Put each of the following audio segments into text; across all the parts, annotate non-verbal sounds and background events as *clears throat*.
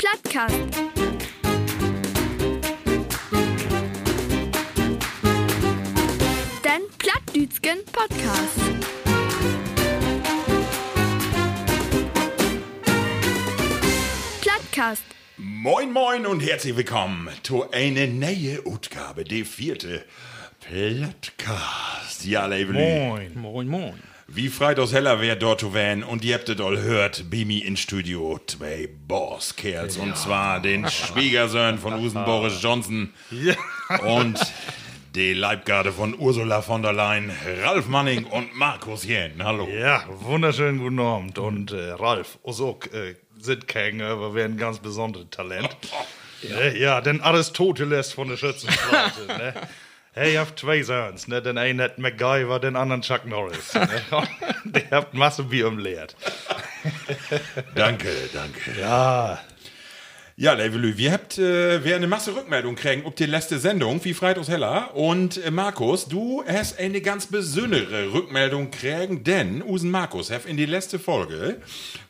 Plattcast. Den Plattdütschen Podcast. Plattcast. Moin moin und herzlich willkommen zu einer neuen Ausgabe, die vierte Plattcast. Ja, Levelü. Moin, moin, moin. Wie Freitags heller wär dort wählen und ihr habt es all hört, Bimi in Studio, zwei Bosskerls und zwar den Schwiegersohn von Usen Boris Johnson und die Leibgarde von Ursula von der Leyen, Ralf Manning und Markus Jähn. Hallo. Ja, wunderschönen guten Abend. Und äh, Ralf, auch äh, sind keine, aber wir ein ganz besonderes Talent. *laughs* Ja, ja denn Aristoteles von der Schützenstraße. *laughs* ne? Hey, ihr habt zwei Söhns, ne? Den einen hat MacGyver, den anderen Chuck Norris. *laughs* Ne? Die habt Masse Bier umleert. *laughs* Danke, danke. Ja, Ja, Levelü, wir habt äh, wir eine Masse Rückmeldung kriegen ob die letzte Sendung, wie Freitags heller. Und äh, Markus, du hast eine ganz besondere Rückmeldung kriegen, denn Usen Markus hat in die letzte Folge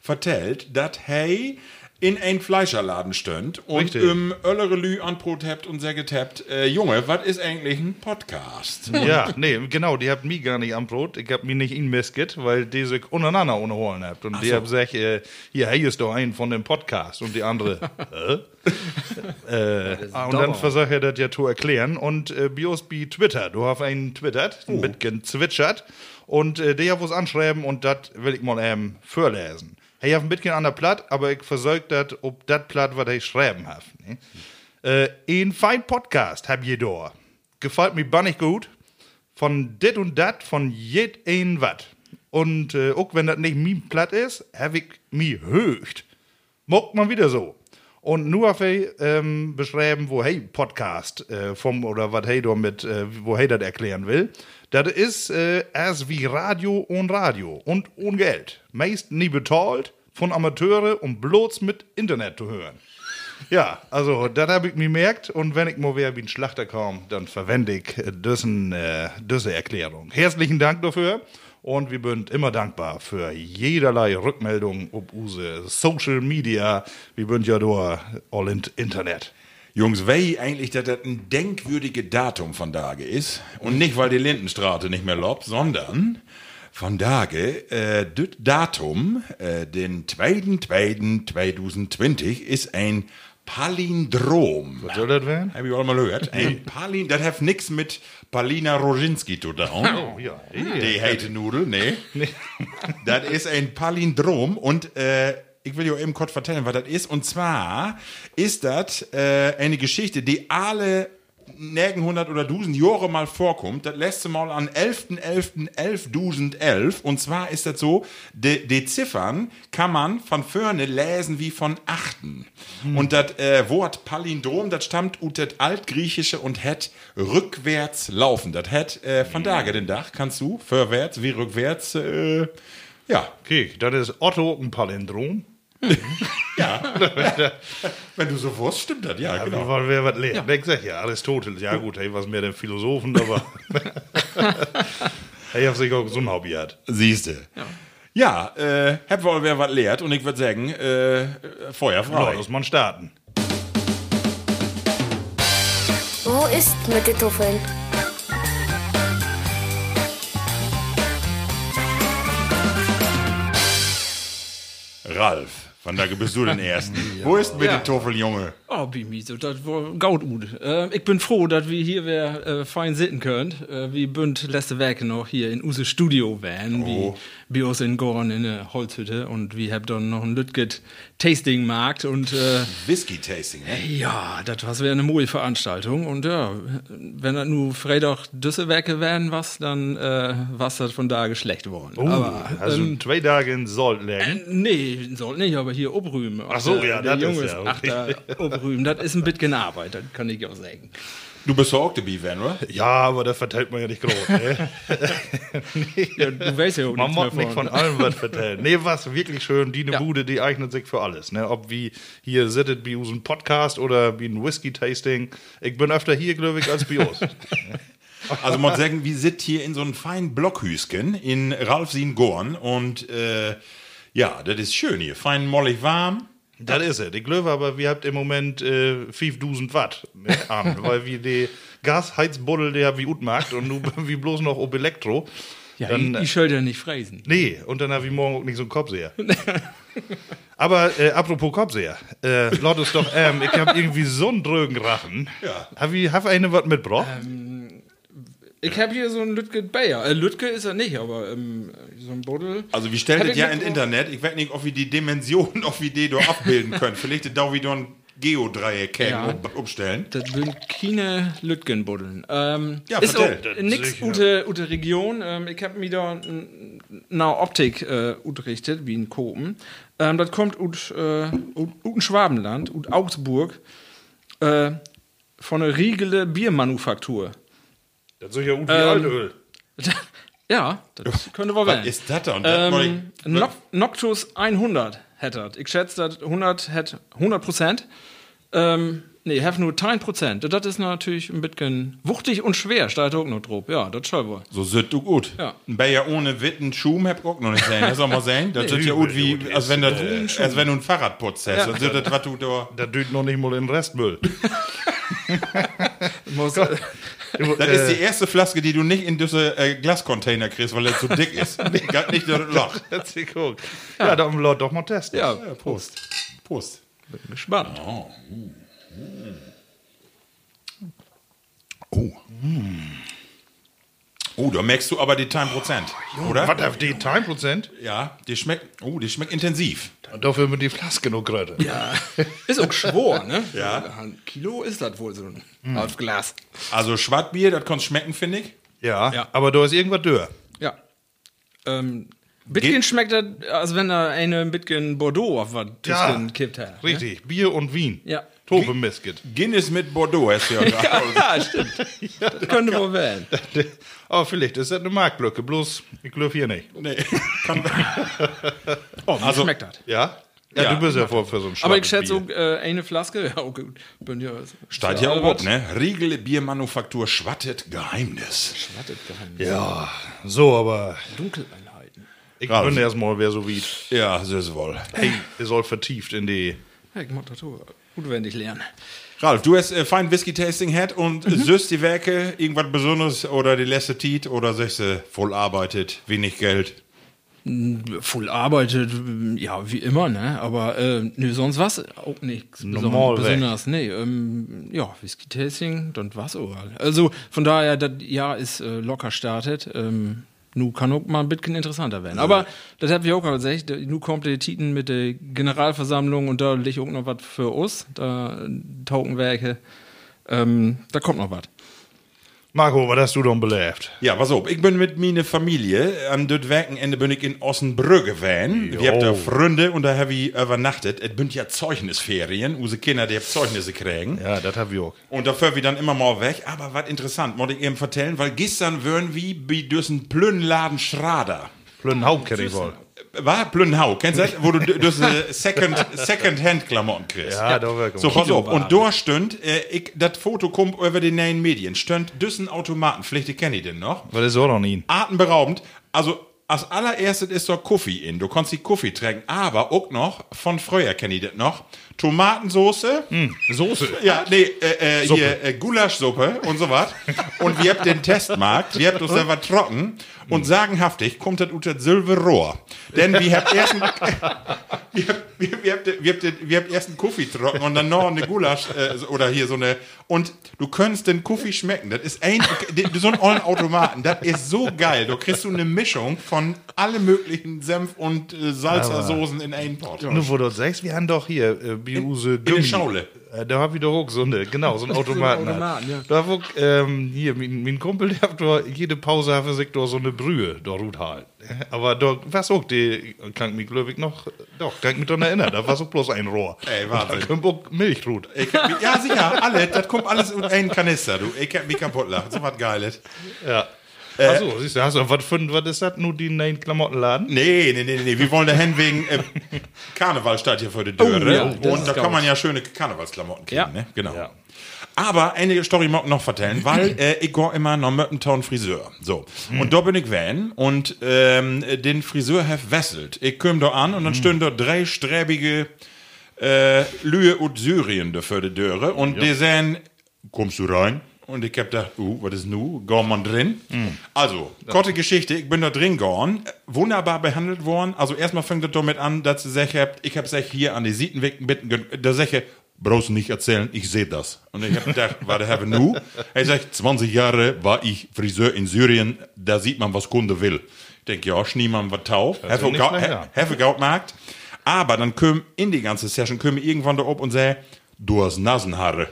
vertellt, dass hey in ein Fleischerladen stönd und Richtig. im Öllerelü anbrot habt und sehr getappt, äh, Junge, was ist eigentlich ein Podcast? *laughs* ja, nee, genau, die habt mich gar nicht am Brot. Ich hab mich nicht in Misket, weil die sich untereinander unterholen habt. Und die so. hab gesagt, äh, hier, hey, ist doch ein von dem Podcast. Und die andere, *laughs* äh? äh, und dann versuche ich das ja zu erklären. Und äh, Bios bi Twitter, du hast einen twittert, ein bisschen zwitschert. Und äh, der hat was anschreiben und das will ich mal ähm, vorlesen. Ich hab ein bisschen an der Platt, aber ich versorge das, ob das Platt, was ich schreiben hab. Ne? Äh, ein fein Podcast hab je da. Gefällt mir bannig gut. Von dit und dat, von jed ein wat. Und äh, auch wenn das nicht mein Platt ist, hab ich mi höcht. Mockt man wieder so. Und nur auf ähm, beschreiben, wo hey Podcast äh, vom oder was hey damit, äh, wo hey das erklären will. Das ist äh, erst wie Radio und Radio und ohne Geld. Meist nie bezahlt von Amateure und bloß mit Internet zu hören. Ja, also das habe ich mir gemerkt und wenn ich mal wieder wie ein Schlachter komme, dann verwende ich äh, diesen, äh, diese Erklärung. Herzlichen Dank dafür und wir sind immer dankbar für jederlei Rückmeldungen ob unsere Social Media. Wir sind ja da all in Internet. Jungs, wei eigentlich, dass das ein denkwürdige Datum von Tage ist. Und nicht, weil die Lindenstraße nicht mehr lobt, sondern von Tage, äh, das Datum, äh, den 2.2.2020 ist ein Palindrom. Was soll das werden? Hab ich auch mal gehört. Ein *laughs* Palin, das hat nix mit Palina Roginski zu tun. *laughs* Oh, ja. Die heite Nudel, nee. das ist ein Palindrom und äh, ich will dir eben kurz vertellen, was das ist. Und zwar ist das äh, eine Geschichte, die alle nirgend hundert oder dusen Jahre mal vorkommt. Das letzte Mal an 11.11.11.11. Und zwar ist das so, die, die Ziffern kann man von vorne lesen wie von achten. Und das äh, Wort Palindrom, das stammt aus das Altgriechische und hat rückwärts laufen. Das hat äh, von daher den Dach, kannst du, vorwärts wie rückwärts, äh, ja, Okay, das ist Otto ein Palindrom. Ja. *laughs* Wenn du so wusst, stimmt das, ja, Ja, genau. Weil wer was lernt. Ich sag ja, Aristoteles, ja gut, hey, was mehr den Philosophen, aber *laughs* hey, hab sich auch so ein Hobby hat. Siehste. Ja, äh, hab wohl wer was lehrt und ich würde sagen, äh, Feuer frei. Los, man starten. Wo ist mit den Tuffeln? Ralf, von da bist du den *laughs* Ersten. Wo ist mit Ja. den Toffel, Junge? Oh, Bimi, so, das war gaut gut. Äh, ich bin froh, dass wir hier wer äh, fein sitzen könnt. Äh, wie bünd letzte Werke noch hier in unser Studio wären, Oh. Bei uns in Gorn in der Holzhütte. Und wir haben dann noch ein Lütget Tasting Markt und äh, Whisky-Tasting, ne? ja, das war eine moe Veranstaltung. Und ja, wenn das nur Freitag Düsselwerke wären, was, dann äh, was das von da geschlecht worden. Oh, aber also ähm, zwei Tage in Salt Lake. Nee, soll nicht, aber hier obrühmen. Ach so, ja, der das ist Junge ja ach, da obrühmen, das ist ein bisschen Arbeit, das kann ich auch sagen. Du bist auch dabei, Van, oder? Ja, aber das verteilt man ja nicht groß. Ne? *laughs* Ja, du weißt ja auch Man muss nicht von allem was vertellen. Nee, was wirklich schön, die ne Ja. Bude, die eignet sich für alles. Ne? Ob wie hier sittet wie unserem Podcast oder wie ein Whisky-Tasting. Ich bin öfter hier, glaube ich, als bei uns. *laughs* Also man sagen, wir sind hier in so einem feinen Blockhüsken in Ralfsien-Gorn und äh, ja, das ist schön hier. Fein mollig warm. Das ist es. Ich glaube aber, wir habt im Moment äh, 5000 Watt ne, an, *laughs* weil wir die Gasheizbuddel, der wie gut macht und nun *laughs* wie bloß noch ob Elektro. Ja, Dann, ich, ich soll ja nicht fräsen. Nee, und dann habe ich morgen auch nicht so einen Kopfseher. *laughs* Aber äh, apropos Kopfseher, äh, laut es doch, ähm, ich habe irgendwie so einen drögen Rachen. Ja. Hab ich hab eine was mitgebracht? Ich habe hier so einen Lütke Bayer. Äh, Lütke ist er nicht, aber ähm, so ein Buddel. Also wir stellen Hab das ja ins Internet. Ich weiß nicht, ob wir die Dimensionen, *laughs* ob wir die da abbilden können. Vielleicht da wieder ein Geodreieck Ja. um- umstellen. Das sind keine Lütgenbuddeln. Ähm, Ja, ist vertell. auch nix sicher. ute, ute Region. Ähm, ich habe mir da na Optik äh, unterrichtet, wie in Kopen. Ähm, das kommt ut, äh, ut, ut Schwabenland, ut Augsburg, äh, von einer Riegele Biermanufaktur. Das ist ja gut wie Ähm, Altöl. *laughs* ja, das könnte wohl Was werden. ist das da? Und das Ähm, Noc Noctus 100 hätte das. Ich schätze, das 100 hätte 100 Prozent. Ähm, nee, have nur 10 Prozent. Das ist natürlich ein bisschen wuchtig und schwer, steht auch noch drauf. Ja, das soll wohl. So sind du gut. Ja. Ein Bayer ohne Witten Schum hab ich auch noch nicht sehen. Das soll mal sehen. Das ist ja gut wie, gut. als wenn, das, als wenn du ein Fahrrad putzt. hast. Das ist das, was du da. Das tut noch nicht mal in den Restmüll. *laughs* *laughs* Muss, Das ist die erste Flaske, die du nicht in diese äh, Glascontainer kriegst, weil er zu dick ist. *laughs* Gar nicht das Loch. *laughs* Sie geguckt. Ja, dann laut doch mal testen. ja, Ja, Prost. Prost. bin gespannt. Oh. Oh, da merkst du aber die 10%, oder? Was auf die 10%? Ja, die schmeckt, oh, die schmeckt intensiv. Und dafür mit die Flaske noch gerade. Ja, ist auch schwor, ne? *laughs* Ja. Ein Kilo ist das wohl so ein auf Glas. Also Schwartbier, das kannst schmecken, finde ich. Ja, Ja. aber da ist irgendwas dörr. Ja. Ähm, Geht- schmeckt das, als wenn da eine Bitcoin Bordeaux auf was Ja, kippt hat. ne? Richtig, Bier und Wien. Ja. Tope Misket. Guinness mit Bordeaux hast du ja. *laughs* Ja, stimmt. *laughs* Das könnte wohl werden. Oh, vielleicht ist das eine Marktlücke, bloß ich glaube hier nicht. Nee, *laughs* kann, *laughs* Oh, wie Also- schmeckt das? Ja? Ja, Ja. du bist ja vor für so ein Aber ich schätze Bier. auch äh, eine Flaske. *laughs* Ja, okay. Bin ja. steht ja auch, was. ne? Riegel Biermanufaktur Schwattet Geheimnis. Wartet geheim. Ja, so, aber Dunkeleinheiten. ich Ralf. bin erstmal, wer so wie. Ja, das ist wohl. Hey, ihr soll vertieft in die. Ja, ich mach das so. Gut, wenn ich lernen. Ralf, du hast äh, fein Whisky-Tasting hat und Mhm. süßt die Werke irgendwas Besonderes oder die letzte Tiet oder sagst du, voll arbeitet, wenig Geld? Voll arbeitet, ja, wie immer, ne? Aber äh, nö, sonst was auch nichts Normal beson- weg. besonders. Nee, ähm, ja, Whisky-Tasting, dann was auch. Also von daher, das Jahr ist äh, locker startet. Ähm, nu kann auch mal ein bisschen interessanter werden. Aber das hab ich auch gesagt, nu kommt der Titel mit der Generalversammlung und da liegt auch noch was für uns, da äh, Tokenwerke. Ähm, da kommt noch was. Marco, was hast du denn belebt? Ja, pass auf, ich bin mit meiner Familie am das Wochenende bin ich in Ossenbrügge gewesen. Wir habt da Freunde und da habe ich übernachtet. Es sind ja Zeugnisferien, unsere Kinder, die haben Zeugnisse kriegen. Ja, das hab ich auch. Und dafür wir dann immer mal weg. Aber was interessant, wollte ich eben vertellen, weil gestern wären wir bei diesem Plünnladen Schrader. Plünnhaupt kenn ich wohl. War Plünnhau, kennst du das? Wo du diese Second, Second-Hand-Klamotten kriegst. Ja, da war So, pass auf. Und da stünd, äh, ich, das Foto kommt über die neuen Medien, stünd düssen Automaten, vielleicht die kenne ich den noch. Was ist auch noch nie? Atemberaubend. Also als allererstes ist doch Kaffee in. Du kannst die Kaffee trinken, aber auch noch, von früher kenne ich das noch, Tomatensoße. Soße. Ja, nee, äh, äh, hier äh, Gulaschsuppe und so was. Und wir habt den Testmarkt, wir habt uns selber trocken und sagenhaftig kommt das unter Silberrohr. Denn wir habt erst ein, *laughs* wir, habt- wir, wir, habt, wir, habt, wir habt erst einen Kaffee trocken und dann noch eine Gulasch äh, so- oder hier so eine und du kannst den Kaffee schmecken. Das ist ein so ein ollen Automaten. Das ist so geil. Du kriegst du eine Mischung von alle möglichen Senf und äh, Salzersoßen in einen Pot. Nur wo du das sagst, wir haben doch hier äh, Biuse in der Schaule. Da hab ich doch auch so eine, genau, so einen *laughs* Automaten. Automaten, ja. Da wo, ähm, hier, mein, mein Kumpel, der hat doch jede Pause sich doch so eine Brühe, da ruht halt. *laughs* Aber da, was auch, die, kann ich mich, glaube ich, noch, doch, kann ich mich daran erinnern, da war so bloß ein Rohr. *laughs* Ey, Wahnsinn. Da kommt auch Milch ruht. Ich hab ja, sicher, alle, das kommt alles in einen Kanister, du. Ich hab mich kaputt lachen. So was Geiles. Ja. Achso, siehst du, hast du, was, für, was ist das, nur die neuen Klamottenladen? Nee, nee, nee, nee. Wir wollen dahin wegen äh, *laughs* Karneval steht hier vor der Tür. Oh, ja, das und da kann man ja schöne Karnevalsklamotten kriegen, Ja. ne? Genau. Ja. Aber eine Story mag ich noch vertellen, weil *clears throat* äh, ich gehe immer nach Möppentown Friseur. So. Und da bin ich van und ähm, den Friseur hef wesselt. Ich komm da an und dann stehen da drei sträbige äh, Lühe und Syrien da vor der Türe und die sagen, kommst du rein? Und ich hab gedacht, uh, was ist nu? Geh man drin? Also, kurze Geschichte, ich bin da drin äh, wunderbar behandelt worden. Also erstmal fängt es damit an, dass sie sich habt, ich hab sich hier an die Sietenweg bitten, da sag ich, brauchst du nicht erzählen, ich sehe das. Und ich hab gedacht, *laughs* warte, habe nu? Er sagt, 20 Jahre war ich Friseur in Syrien, da sieht man, was Kunde will. Ich denke, ja, schniemann was tau, ja nicht schlecht, ja. Heffe Gautmarkt. Aber dann kommen in die ganze Session kommen irgendwann da ob und sagen, du hast Nasenhaare.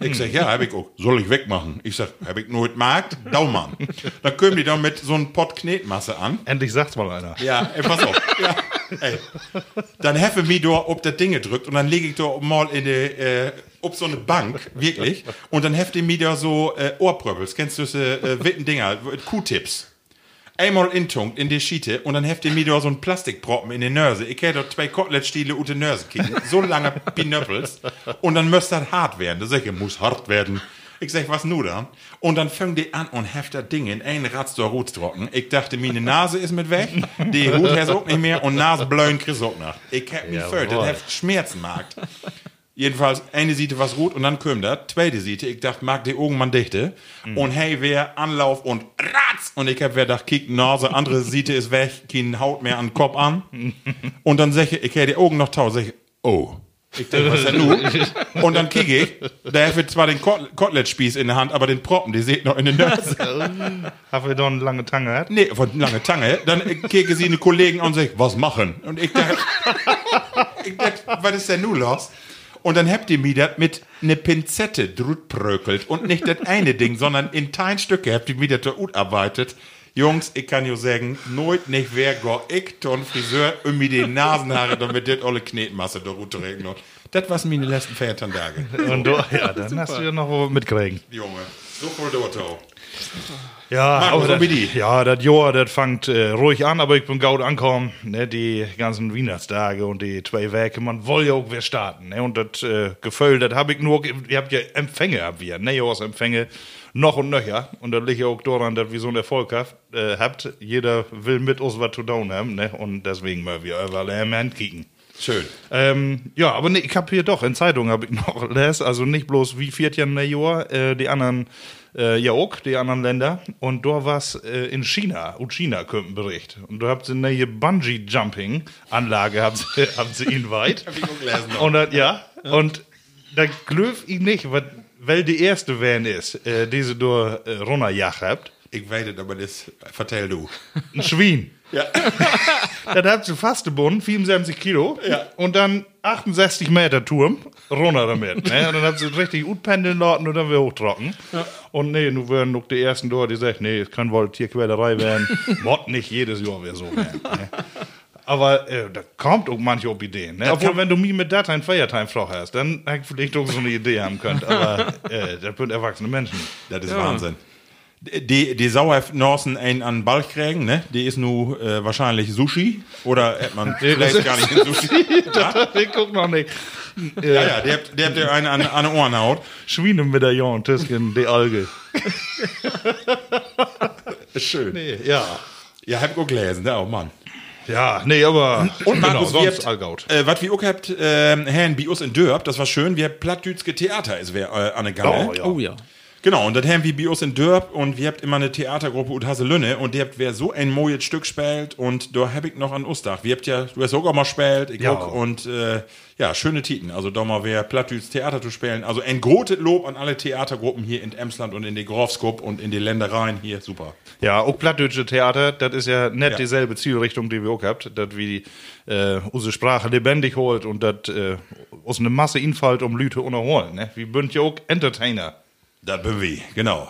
Ich sag, ja, hab ich auch. Soll ich wegmachen? Ich sag, hab ich nur Markt? Daumann. Dann kommen die dann mit so einem Pott Knetmasse an. Endlich sagt's mal einer. Ja, ey, pass auf. Ja, ey. Dann heffe mich da ob das Ding gedrückt und dann lege ich da mal in die, äh, ob so eine Bank, wirklich. Und dann hefte mich da so äh, Ohrpröbels. Kennst du diese äh, witten Dinger? Q-Tips. Einmal intunkt in die Schiete und dann hefte mir da so ein Plastikproppen in die Nörse. Ich hätte da zwei Kotelettstiele unter die Nörse kicken. So lange Pinöppels. Und dann müsste das hart werden. Da sag ich, muss hart werden. Ich sag, was nu dann? Und dann fängt die an und heft das Ding in ein Ratz Hut trocken. Ich dachte, meine Nase ist mit weg. Die Hut hast auch nicht mehr und Nasebläuen kriegst auch noch. Ich hab mich Jawohl. fördert, das heft Schmerzenmarkt. Jedenfalls, eine Seite was rot und dann kommt das. Zweite Seite, ich dachte, mag die Augen man dichte. Und hey, wer Anlauf und ratz. Und ich hab wer gedacht, kick Nase, andere Seite ist weg, kein Haut mehr an den Kopf an. *laughs* Und dann sag ich, ich hätte die Augen noch tau, sag ich, oh. Ich denke, was ist denn nu? Und dann kicke ich, da hat zwar den Kot Koteletspieß in der Hand, aber den Proppen, die seht noch in den Nase. Haben wir da eine lange Tange gehabt? Nee, von lange Tange. Dann kicke sie eine Kollegen an und sagt, was machen? Und ich dachte, *laughs* ich dachte, was ist denn nun los? Und dann habt ihr mir das mit ne Pinzette drütprökelt und nicht das eine Ding, sondern in kleinen Stücke habt ihr mir das da arbeitet. Jungs, ich kann nur sagen, nooit nicht wer go ich ton Friseur um mir die Nasenhaare, damit das alle Knetmasse da runterregen. Das waren meine letzten Feiertage. Und du, ja, *laughs* dann hast du ja noch mitkriegen. Junge, so voll dort auch. Ja, Marco, aber so das, wie die. ja, das Jahr, das fängt äh, ruhig an, aber ich bin gut angekommen, ne, die ganzen Weihnachtstage und die zwei Werke, man will ja auch wieder starten, ne, und das äh, Gefühl, das habe ich nur, ihr habt ja Empfänge, habt wir, ne, Empfänge, noch und nöcher, und das liegt ja auch daran, dass wir so einen Erfolg habt, äh, habt, jeder will mit uns was zu tun haben, ne, und deswegen mal wir überall im Hand kicken. Schön. Ähm, ja, aber nee, ich habe hier doch in Zeitungen habe ich noch *laughs* les, also nicht bloß wie viert Jahr Jahr, äh, die anderen äh, ja auch, die anderen Länder und da war's äh, in China, und China kommt ein Bericht und da habt sie eine Bungee Jumping Anlage habt sie, *laughs* habt sie ihn weit ich auch gelesen und das, ja, und da glöf ich nicht, wat, weil die erste Van ist, äh, diese du äh, runterjagt habt, Ich weiß es, aber das vertell du. *laughs* ein Schwein. Ja. *laughs* Dann habt sie fast gebunden, 74 Kilo. Ja. Und dann 68 Meter Turm, runter damit. Ne? Und dann habt sie richtig gut pendeln lassen und dann wieder hochtrocken. Und nee, nun werden noch die ersten dort, die sagen, nee, es kann wohl Tierquälerei werden. *laughs* Mord nicht jedes Jahr wieder so werden. Ne? Aber äh, da kommt auch manche auf Ideen. Ne? Obwohl, wenn du mir mit Dateien Feiertime-Frau hast, dann hätte ich vielleicht auch so eine Idee haben können. Aber *laughs* äh, das sind erwachsene Menschen. Das ist Wahnsinn. Die, die Sauerhaft Norsen einen an den Ball kriegen, ne? Die ist nu äh, wahrscheinlich Sushi. Oder hat man vielleicht gar nicht Sushi. *laughs* ja? ich guck noch nicht. Ja, ja, der habt, der habt ihr einen an, an den Ohrenhaut. Schweinemedaillon, Tüsken, die Alge. Schön. Nee, ja. Ja, hab ich auch gelesen, ne? Oh Mann. Ja, nee, aber Und genau, Markus, wir sonst habt, allgaut. äh, was wir auch habt, äh, Herrn Bios in Dörp, das war schön, wir habt Plattdütske Theater ist wer äh, an der Gange. Oh, ja. Oh ja. Genau, und das haben wir Bios in Dörp und wir habt immer eine Theatergruppe und Haselünne und die habt wer so ein mojes Stück spielt und da hab ich noch an Ostach. Wir habt ja, du hast auch mal spielt, ich Ja. auch und äh, ja, schöne Titen. Also da mal wer Plattdüts Theater zu spielen. Also ein großes Lob an alle Theatergruppen hier in Emsland und in die Grofskop und in die Ländereien hier, super. Ja, auch plattdeutsche Theater, das ist ja nicht Ja. dieselbe Zielrichtung, die wir auch habt, dass wir äh, unsere Sprache lebendig holt und das äh, aus einer Masse Infalt um Lüte unerholen. Ne? Wir sind ja auch Entertainer. Das bin wir, genau.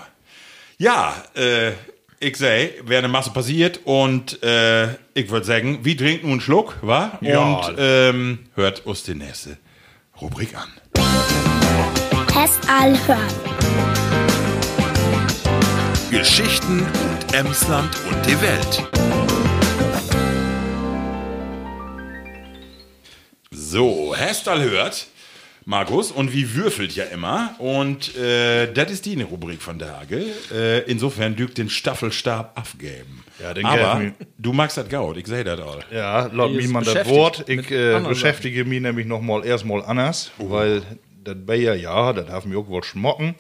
Ja, äh, ich seh, wäre eine Masse passiert und äh, ich würde sagen, wir trinken nun einen Schluck, wa? Ja. Und ähm, hört uns die nächste Rubrik an. Test all hören. Geschichten und Emsland und die Welt. So, Hestal hört, Markus, und wie würfelt ja immer. Und äh, das ist die eine Rubrik von Tage. Äh, insofern dügt den Staffelstab abgeben. Ja, den Aber geben du magst das Gaut, ich sehe das all. Ja, laut mir man das Wort. Ich äh, beschäftige mich nämlich noch mal erstmal anders, weil das Bayer, ja, das haben wir auch wohl schmocken.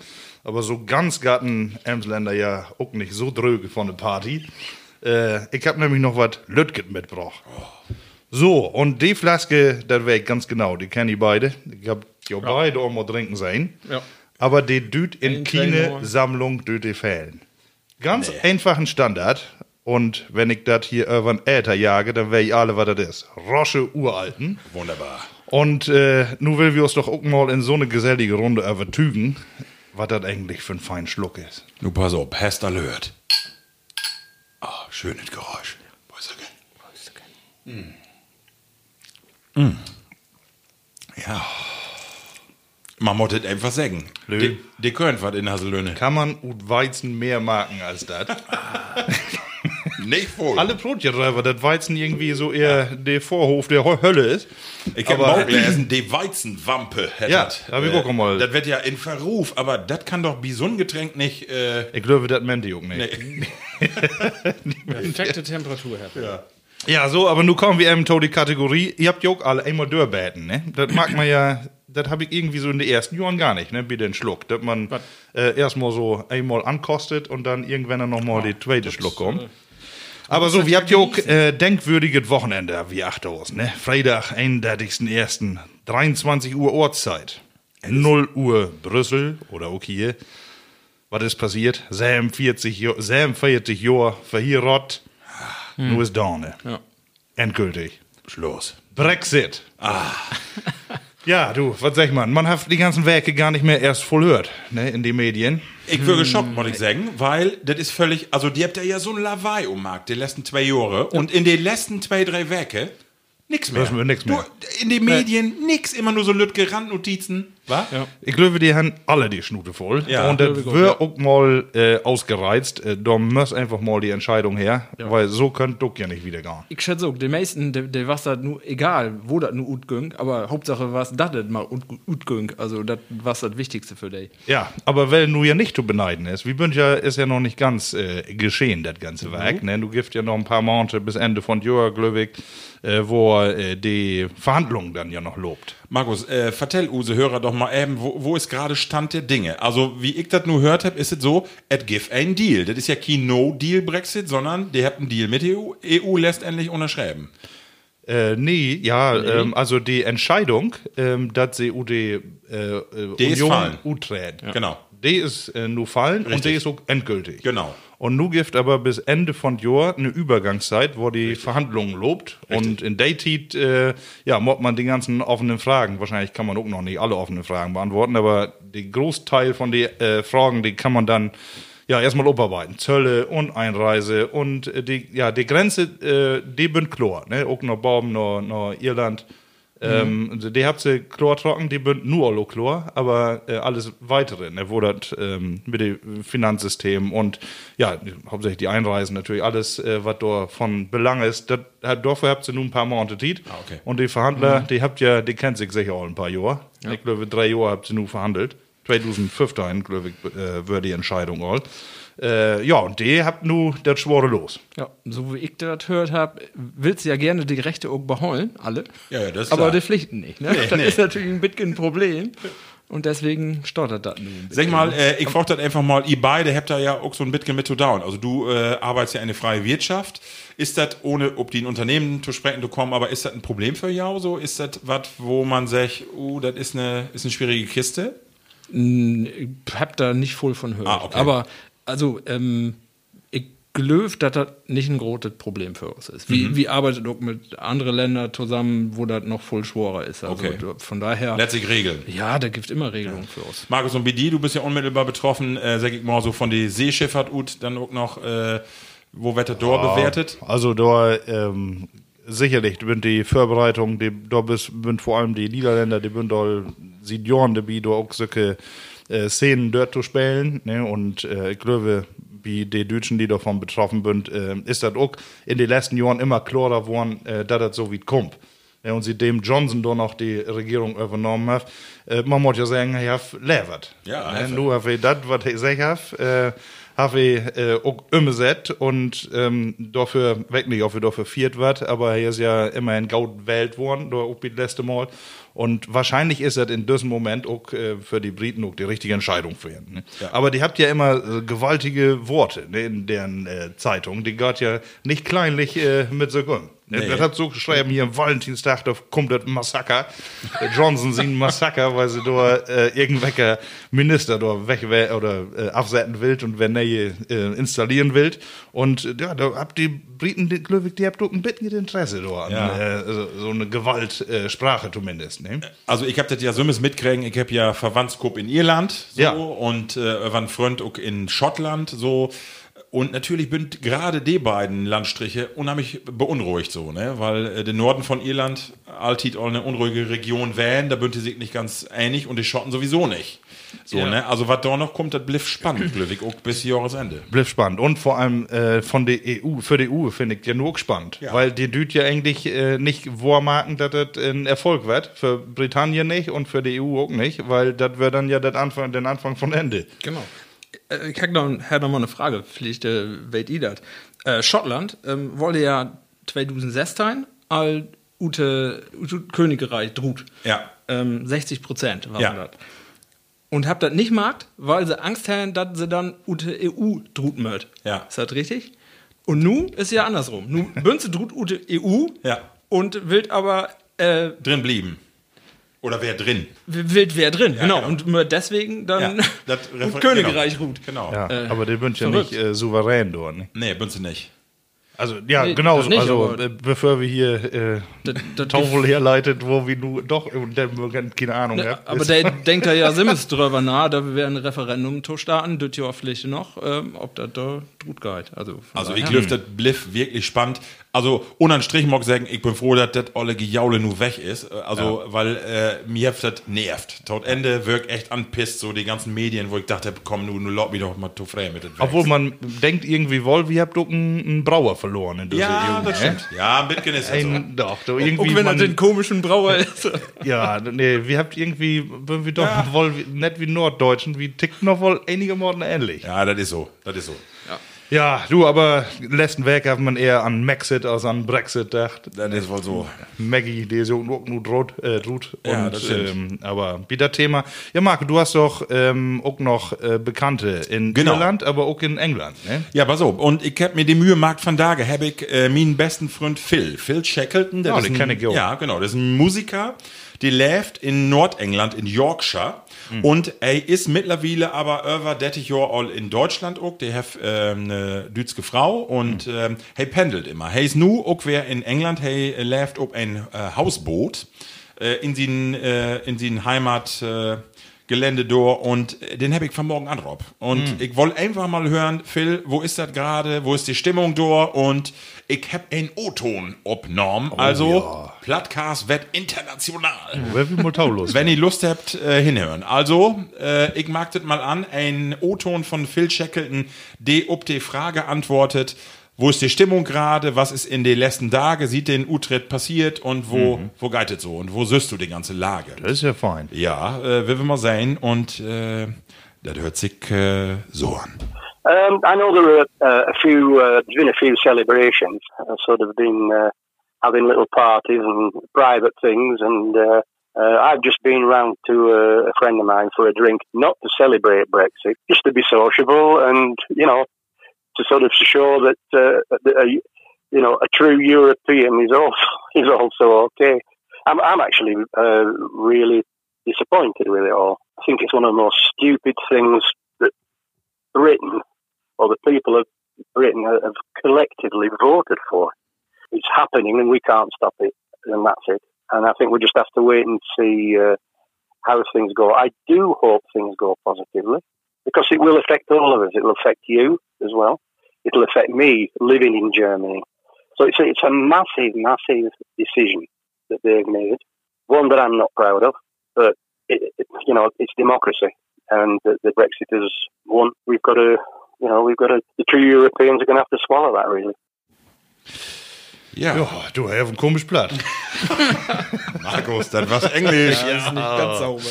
Aber so ganz gatten Emsländer ja auch nicht so dröge von der Party. Äh, ich hab nämlich noch was Lütget mitgebracht. So, und die Flaske, das weiß ich ganz genau, die kenne ich beide. Ich hab ja, beide auch mal trinken sein. Ja. Aber die düt in keine Sammlung düt die fehlen. Ganz einfachen Standard. Und wenn ich das hier über den Äther jage, dann weiß ich alle, was das ist. Rosche Uralten. Wunderbar. Und äh, nun will wir uns doch auch mal in so eine gesellige Runde übertügen, was das eigentlich für ein fein Schluck ist. Nun pass auf, Hestal hört. Ah, schönes Geräusch. Mm. Mm. Ja. Man muss das einfach sagen. Die, die können was in Haselöhne. Kann man ut Weizen mehr marken als das? *laughs* Nicht voll. Alle Brotjäger, das Weizen irgendwie so eher der Vorhof der Hölle ist. Ich habe Aber- auch gelesen, die Weizenwampe hätte Ja, das. hab ich auch mal. Das wird ja in Verruf, aber das kann doch Bisongetränk nicht. Äh, Ich glaube, das meint die auch nicht. *laughs* Perfekte Temperatur, Herr. Ja. Ja, so, aber nun kommen wir eben zu die Kategorie. Ihr habt ja auch alle einmal durchbeten, ne? Das mag man ja, das habe ich irgendwie so in den ersten Jahren gar nicht, ne? Bitte einen Schluck. Dass man äh, erstmal so einmal ankostet und dann irgendwann dann nochmal die zweite Schluck kommt. Aber so, wir habt ja auch äh, denkwürdiges Wochenende, wie achter uns, ne? Freitag, 31.01., 23 Uhr Ortszeit. 0 Uhr Brüssel oder auch hier. Was ist passiert? 47 Jahre, 47 Jahre verhierot. Nur ist Dorne. Ja. Endgültig. Schluss. Brexit. *laughs* Ja, du, was sag ich mal? Man hat die ganzen Werke gar nicht mehr erst voll hört, ne, in den Medien. Ich würde geschockt, muss ich sagen, weil das ist völlig, also die habt ja ja so ein Lawei um Markt, die letzten zwei Jahre und in den letzten zwei, drei Werke nix mehr. Nix mehr. Du, in den Medien nix, immer nur so Lütge Randnotizen. Was? Ja. Ich glaube, die haben alle die Schnute voll. Ja, und das wird auch mal äh, ausgereizt. Äh, da muss einfach mal die Entscheidung her, weil so könnt du ja nicht wieder gehen. Ich schätze auch, den meisten, der, der was das nur, egal, wo das nur gut ging, aber Hauptsache was, das das mal gut ging. Also, das was das Wichtigste für dich. Ja, aber weil nu ja nicht zu beneiden ist, wie bünd ja, ist ja noch nicht ganz äh, geschehen, das ganze Werk. Ne? Du gibst ja noch ein paar Monate bis Ende von Jahr, glaube ich, äh, wo äh, die Verhandlungen dann ja noch lobt. Markus, äh, vertell Use Hörer doch mal eben, wo, wo ist gerade Stand der Dinge? Also, wie ich das nur hört habe, ist es so, et give ein Deal. Das ist ja kein No-Deal-Brexit, sondern der hat einen Deal mit der EU, EU lässt endlich unterschreiben. Äh, nee, ja, Ähm, also die Entscheidung, ähm, dass sie UD äh, äh, Die fallen. uträt, Genau. Die ist äh, nur fallen und die ist auch endgültig. Genau. Und nu gibt aber bis Ende von Jahr eine Übergangszeit, wo die Verhandlungen lobt. Und in Zeit, äh, ja, muss man die ganzen offenen Fragen, wahrscheinlich kann man auch noch nicht alle offenen Fragen beantworten, aber den Großteil von den äh, Fragen, die kann man dann ja erstmal abarbeiten. Zölle und Einreise und äh, die, ja, die Grenze, äh, die bin klar, ne? Auch noch Baum, noch, noch Irland. Ähm, also die habt sie Chlor trocken, die bünd nur Allo Chlor, aber äh, alles weitere, ne, wo das ähm, mit dem Finanzsystem und ja, hauptsächlich die Einreisen natürlich, alles, äh, was da von Belang ist, das, dafür habt ihr nun ein paar Monate Zeit. Ah, okay. Und die Verhandler, die habt ja, die kennt sich sicher auch ein paar Jahre. Ich glaube, drei Jahre habt ihr nun verhandelt. 2015, glaube ich, äh, war die Entscheidung all. Äh, ja, und die habt nu das Schwore los. Ja, so wie ich das gehört habe, willst du ja gerne die Rechte auch beholen, alle. Ja, ja, das ist Aber klar. die Pflichten nicht. Ne? *laughs* das ist natürlich ein bisschen ein Problem. Und deswegen stottert das nun ein bisschen. Sag mal, äh, ich frage das einfach mal, ihr beide habt da ja auch so ein bisschen mit zu down. Also du äh, arbeitest ja in der freien Wirtschaft. Ist das, ohne ob die in Unternehmen zu sprechen zu kommen, aber ist das ein Problem für jou so? Ist das was, wo man sagt, uh, das ist eine, ist eine schwierige Kiste? Ich hab da nicht voll von gehört. Ah, okay. Aber, also, ähm, ich glaube, dass das nicht ein großes Problem für uns ist. Wie, wie arbeitet auch mit anderen Ländern zusammen, wo das noch voll schwerer ist. Also, Okay. von daher, Letztlich regeln. ja, da gibt immer Regelungen für uns. Markus und Bidi, du bist ja unmittelbar betroffen, äh, sag ich mal so von der Seeschifffahrt ut, dann auch noch, äh, wo wird das dort bewertet? Also da ähm, sicherlich sind die Vorbereitungen, die, da bis- sind vor allem die Niederländer, die sind da Jahren dabei, da auch solche äh, Szenen dort zu spielen. Ne? Und äh, ich glaube, wie die Deutschen, die davon betroffen sind, äh, ist das auch in den letzten Jahren immer klarer geworden, äh, dass das so weit kommt. Ja, und seitdem Johnson da noch die Regierung übernommen hat, äh, man muss ja sagen, er hat levert. Ja, ne? einfach. Nu habe ich das, was ich gesagt habe, äh, habe ich äh, umgesetzt und ähm, dafür, weg nicht, ob er dafür viert wird, aber er ist ja immerhin Gaut wählt worden, da auch das letzte Mal. Und wahrscheinlich ist das in diesem Moment auch äh, für die Briten auch die richtige Entscheidung für ihn. Ne? Aber die habt ja immer äh, gewaltige Worte ne, in deren äh, Zeitung. Die geht ja nicht kleinlich äh, mit so um. Ne? Nee. Das hat so geschrieben, hier am Valentinstag, da kommt das Massaker. Johnson sieht ein Massaker, weil sie da äh, irgendwelcher Minister da weg oder äh, absetzen will und wenn er hier äh, installieren will. Und äh, ja, da habt die Briten, die, ich, die habt ein bisschen Interesse da an Ja. äh, so, so eine Gewaltsprache äh, zumindest. Ne? Also ich habe das ja so mitkriegen, ich habe ja Verwandtskop in Irland so, Ja. und äh, Freund auch in Schottland so. Und natürlich sind gerade die beiden Landstriche unheimlich beunruhigt so, ne? Weil äh, der Norden von Irland altit auch eine unruhige Region wären, da bünd die sich nicht ganz ähnlich und die Schotten sowieso nicht. So, ne? Also was da noch kommt, das bliff spannend, *clears throat* glücklich, auch bis Jahresende. Blieb spannend. Und vor allem äh, von der EU, für die EU finde ich ja nur spannend. Ja. Weil die düt ja eigentlich äh, nicht vormarken, dass das ein Erfolg wird. Für Britannien nicht und für die EU auch nicht, weil das wäre dann ja das Anfang, den Anfang von Ende. Genau. Äh, Ich hätte noch, mal eine Frage, vielleicht äh, weht ihr das. Äh, Schottland ähm, wollte ja 2016 all Ute, Ute Königreich droht. Ja. Ähm, 60 Prozent waren Ja. das. Und habt das nicht gemacht, weil sie Angst haben, dass sie dann Ute EU droht möcht. Ja. Ist das richtig? Und nu ist ja andersrum. Nu Bünze droht Ute EU Ja. und will aber äh, Drin blieben. Oder wer drin? will wer drin. genau. genau. Und möcht deswegen dann Ja, *laughs* das und Königreich genau. ruht. Genau. Ja, Äh, aber die sind ja nicht äh, souverän dort. Ne? Nee, sie nicht. Also, ja, Nee, genau. nicht, also, äh, bevor wir hier äh, Das- das- Taufel herleitet, wo wir nur doch, und der keine Ahnung Ne, haben. aber der *laughs* denkt da ja Simmons drüber nach, da wäre ein Referendum zu starten, das ja vielleicht noch, ähm, ob das da gut geht. Also, Also ich glaube, das bliff wirklich spannend. Also unterm Strich mag ich sagen, ich bin froh, dass das alle Gejaule nur weg ist. Äh, Also, weil äh, mir das nervt. Tot Ende wirkt echt anpisst, so die ganzen Medien, wo ich dachte, komm, nun, nun lob mich doch mal zu frei mit dem Obwohl man denkt irgendwie wohl, wir habt doch einen, einen Brauer verloren in dieser Ja, EU, das ne? stimmt. Ja, ein bisschen ist das so. Ein, doch, doch, Auch irgendwie wenn er man, den komischen Brauer ist. Ja, nee, wir habt irgendwie, wenn wir doch wohl wie- nicht wie Norddeutschen, wie tickt noch wohl einige Morden ähnlich. Ja. Ja, das ist so. Das ist so. Du, aber letzten Weg hat man eher an Maxit als an Brexit gedacht. Das ist wohl so. Maggie, die ist ja nur, nur droht, äh, droht. Ja, Und, das stimmt. ähm, aber wieder Thema. Ja, Marco, du hast doch ähm, auch noch äh, Bekannte in Genau. Irland, aber auch in England, ne? Ja, pass auf. Und ich hab mir die Mühe gemacht von Tage, hab ich äh, meinen besten Freund Phil, Phil Shackleton. Der Ah, ist den ein- kenn ich auch. Ja, genau. Das ist ein Musiker, der lebt in Nordengland, in Yorkshire. Und er ist mittlerweile aber über 30 Jahre all in Deutschland auch. Der hat ähm, eine deutsche Frau und ähm, er pendelt immer. Er ist nu auch wer in England, er lebt auf ein äh, Hausboot äh, in sin, äh, in sin Heimat äh, Gelände door und äh, den habe ich von morgen an Rob. Und ich wollte einfach mal hören, Phil, wo ist das gerade? Wo ist die Stimmung dort? Und ich habe einen O-Ton obnorm. also, Plattcast wird international. Wie? Wenn ihr Lust habt, äh, hinhören. Also, äh, ich mag das mal an. Ein O-Ton von Phil Shackleton, der ob die Frage antwortet, wo ist die Stimmung gerade? Was ist in den letzten Tagen? Sieht den Utrecht passiert und wo, wo geht es so? Und wo siehst du die ganze Lage? Das ist ja fein. Ja, äh, will wir mal sehen. Und äh, das hört sich äh, so an. Um, I know there were uh, a few, uh, there's been a few celebrations, uh, sort of been uh, having little parties and private things, and uh, uh, I've just been round to a, a friend of mine for a drink, not to celebrate Brexit, just to be sociable and, you know, to sort of show that, uh, a, you know, a true European is also, *laughs* is also okay. I'm, I'm actually uh, really disappointed with it all. I think it's one of the most stupid things that Britain or the people of Britain have collectively voted for. It's happening and we can't stop it, and that's it. And I think we just have to wait and see uh, how things go. I do hope things go positively because it will affect all of us. It will affect you as well. It'll affect me living in Germany. So it's a, it's a massive, massive decision that they've made. One that I'm not proud of, but it, it, you know, it's democracy, and the, the Brexiters won. We've got to, you know, we've got to. The true Europeans are going to have to swallow that, really. Ja, Ja, du, hat ein komisch Blatt. *laughs* Markus, das war's Englisch. Das ist nicht ganz sauber.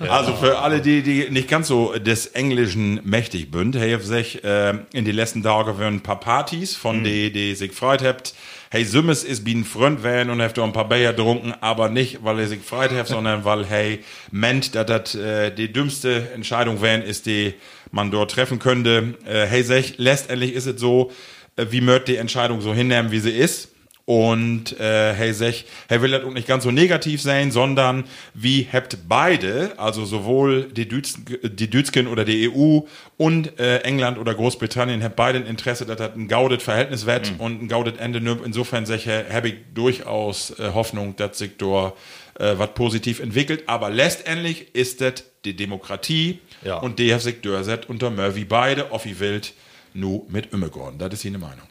Hier. Also für alle, die, die nicht ganz so des Englischen mächtig sind, hey, sich äh, in die letzten Tagen waren ein paar Partys, von die, die sich freut habt. Hey, Sümmes ist wie ein Freund werden und habt auch ein paar Bier getrunken, aber nicht, weil er sich freut hat, sondern weil, hey, meint, dass das äh, die dümmste Entscheidung wären, ist, die man dort treffen könnte. Äh, hey, sech, letztendlich ist es so, äh, wie möcht die Entscheidung so hinnehmen, wie sie ist. Und äh, hey sech, hey will das auch nicht ganz so negativ sein, sondern wie habt beide, also sowohl die, Dützen, die Dützken oder die EU und äh, England oder Großbritannien, habt beide ein Interesse, dass das ein gaudet Verhältnis wird und ein gaudet Ende nimmt. Insofern sech, habe ich durchaus äh, Hoffnung, dass sich da äh, was positiv entwickelt. Aber letztendlich ist das die Demokratie Ja. und die hat sich durchsetzt unter Murphy beide, Offi Wild, nu mit Immegorn. Das ist seine Meinung.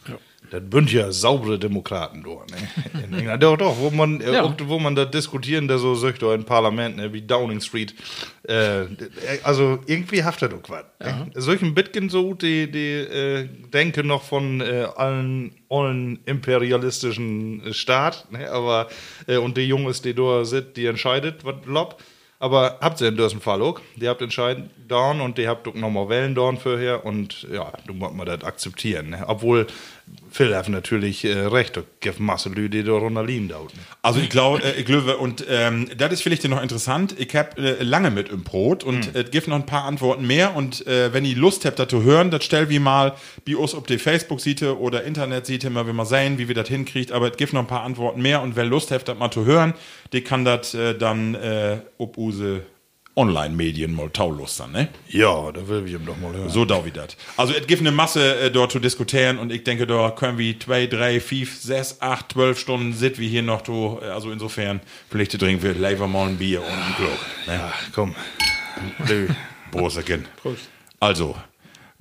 Das bünd ja saubere Demokraten dort, ne? *laughs* In England. Doch, doch, wo man, äh, Ja. wo man da diskutieren, da so sagt, im Parlament, ne, wie Downing Street. Äh, also irgendwie haftet doch was. Ne? Solchen Bitken so, die, die äh, denken noch von äh, allen, allen imperialistischen äh, Staat, ne? aber, äh, und die Jungs, die da sind, die entscheidet, was lob. Aber habt ihr in diesem Fall auch? Die habt entscheidend down und die habt auch nochmal Wellen down vorher und ja, du musst mal das akzeptieren. Ne? Obwohl Phil hat natürlich äh, recht, da gibt Masse Leute, die da runter liegen dort. Ne? Also ich glaube, äh, glaube, und ähm, das ist vielleicht noch interessant. Ich habe äh, lange mit im Brot und es gibt noch ein paar Antworten mehr. Und äh, wenn ihr Lust habt, das zu hören, das stell wie mal bei uns auf die Facebook-Seite oder Internetseite mal, wie mal sehen, wie wir das hinkriegt. Aber es gibt noch ein paar Antworten mehr. Und wer Lust hat, das mal zu hören, der kann das äh, dann äh, ob use Online-Medien mal taulustern, ne? Ja, da will ich ihm doch mal hören. So da wie das. Also es gibt eine Masse äh, dort zu diskutieren und ich denke, da können wir zwei, drei, fünf, sechs, acht, zwölf Stunden sit wie hier noch to, äh, also insofern vielleicht trinken wir lieber mal ein Bier und ein Glück. Ne? Ja, komm. Prosterchen. Also,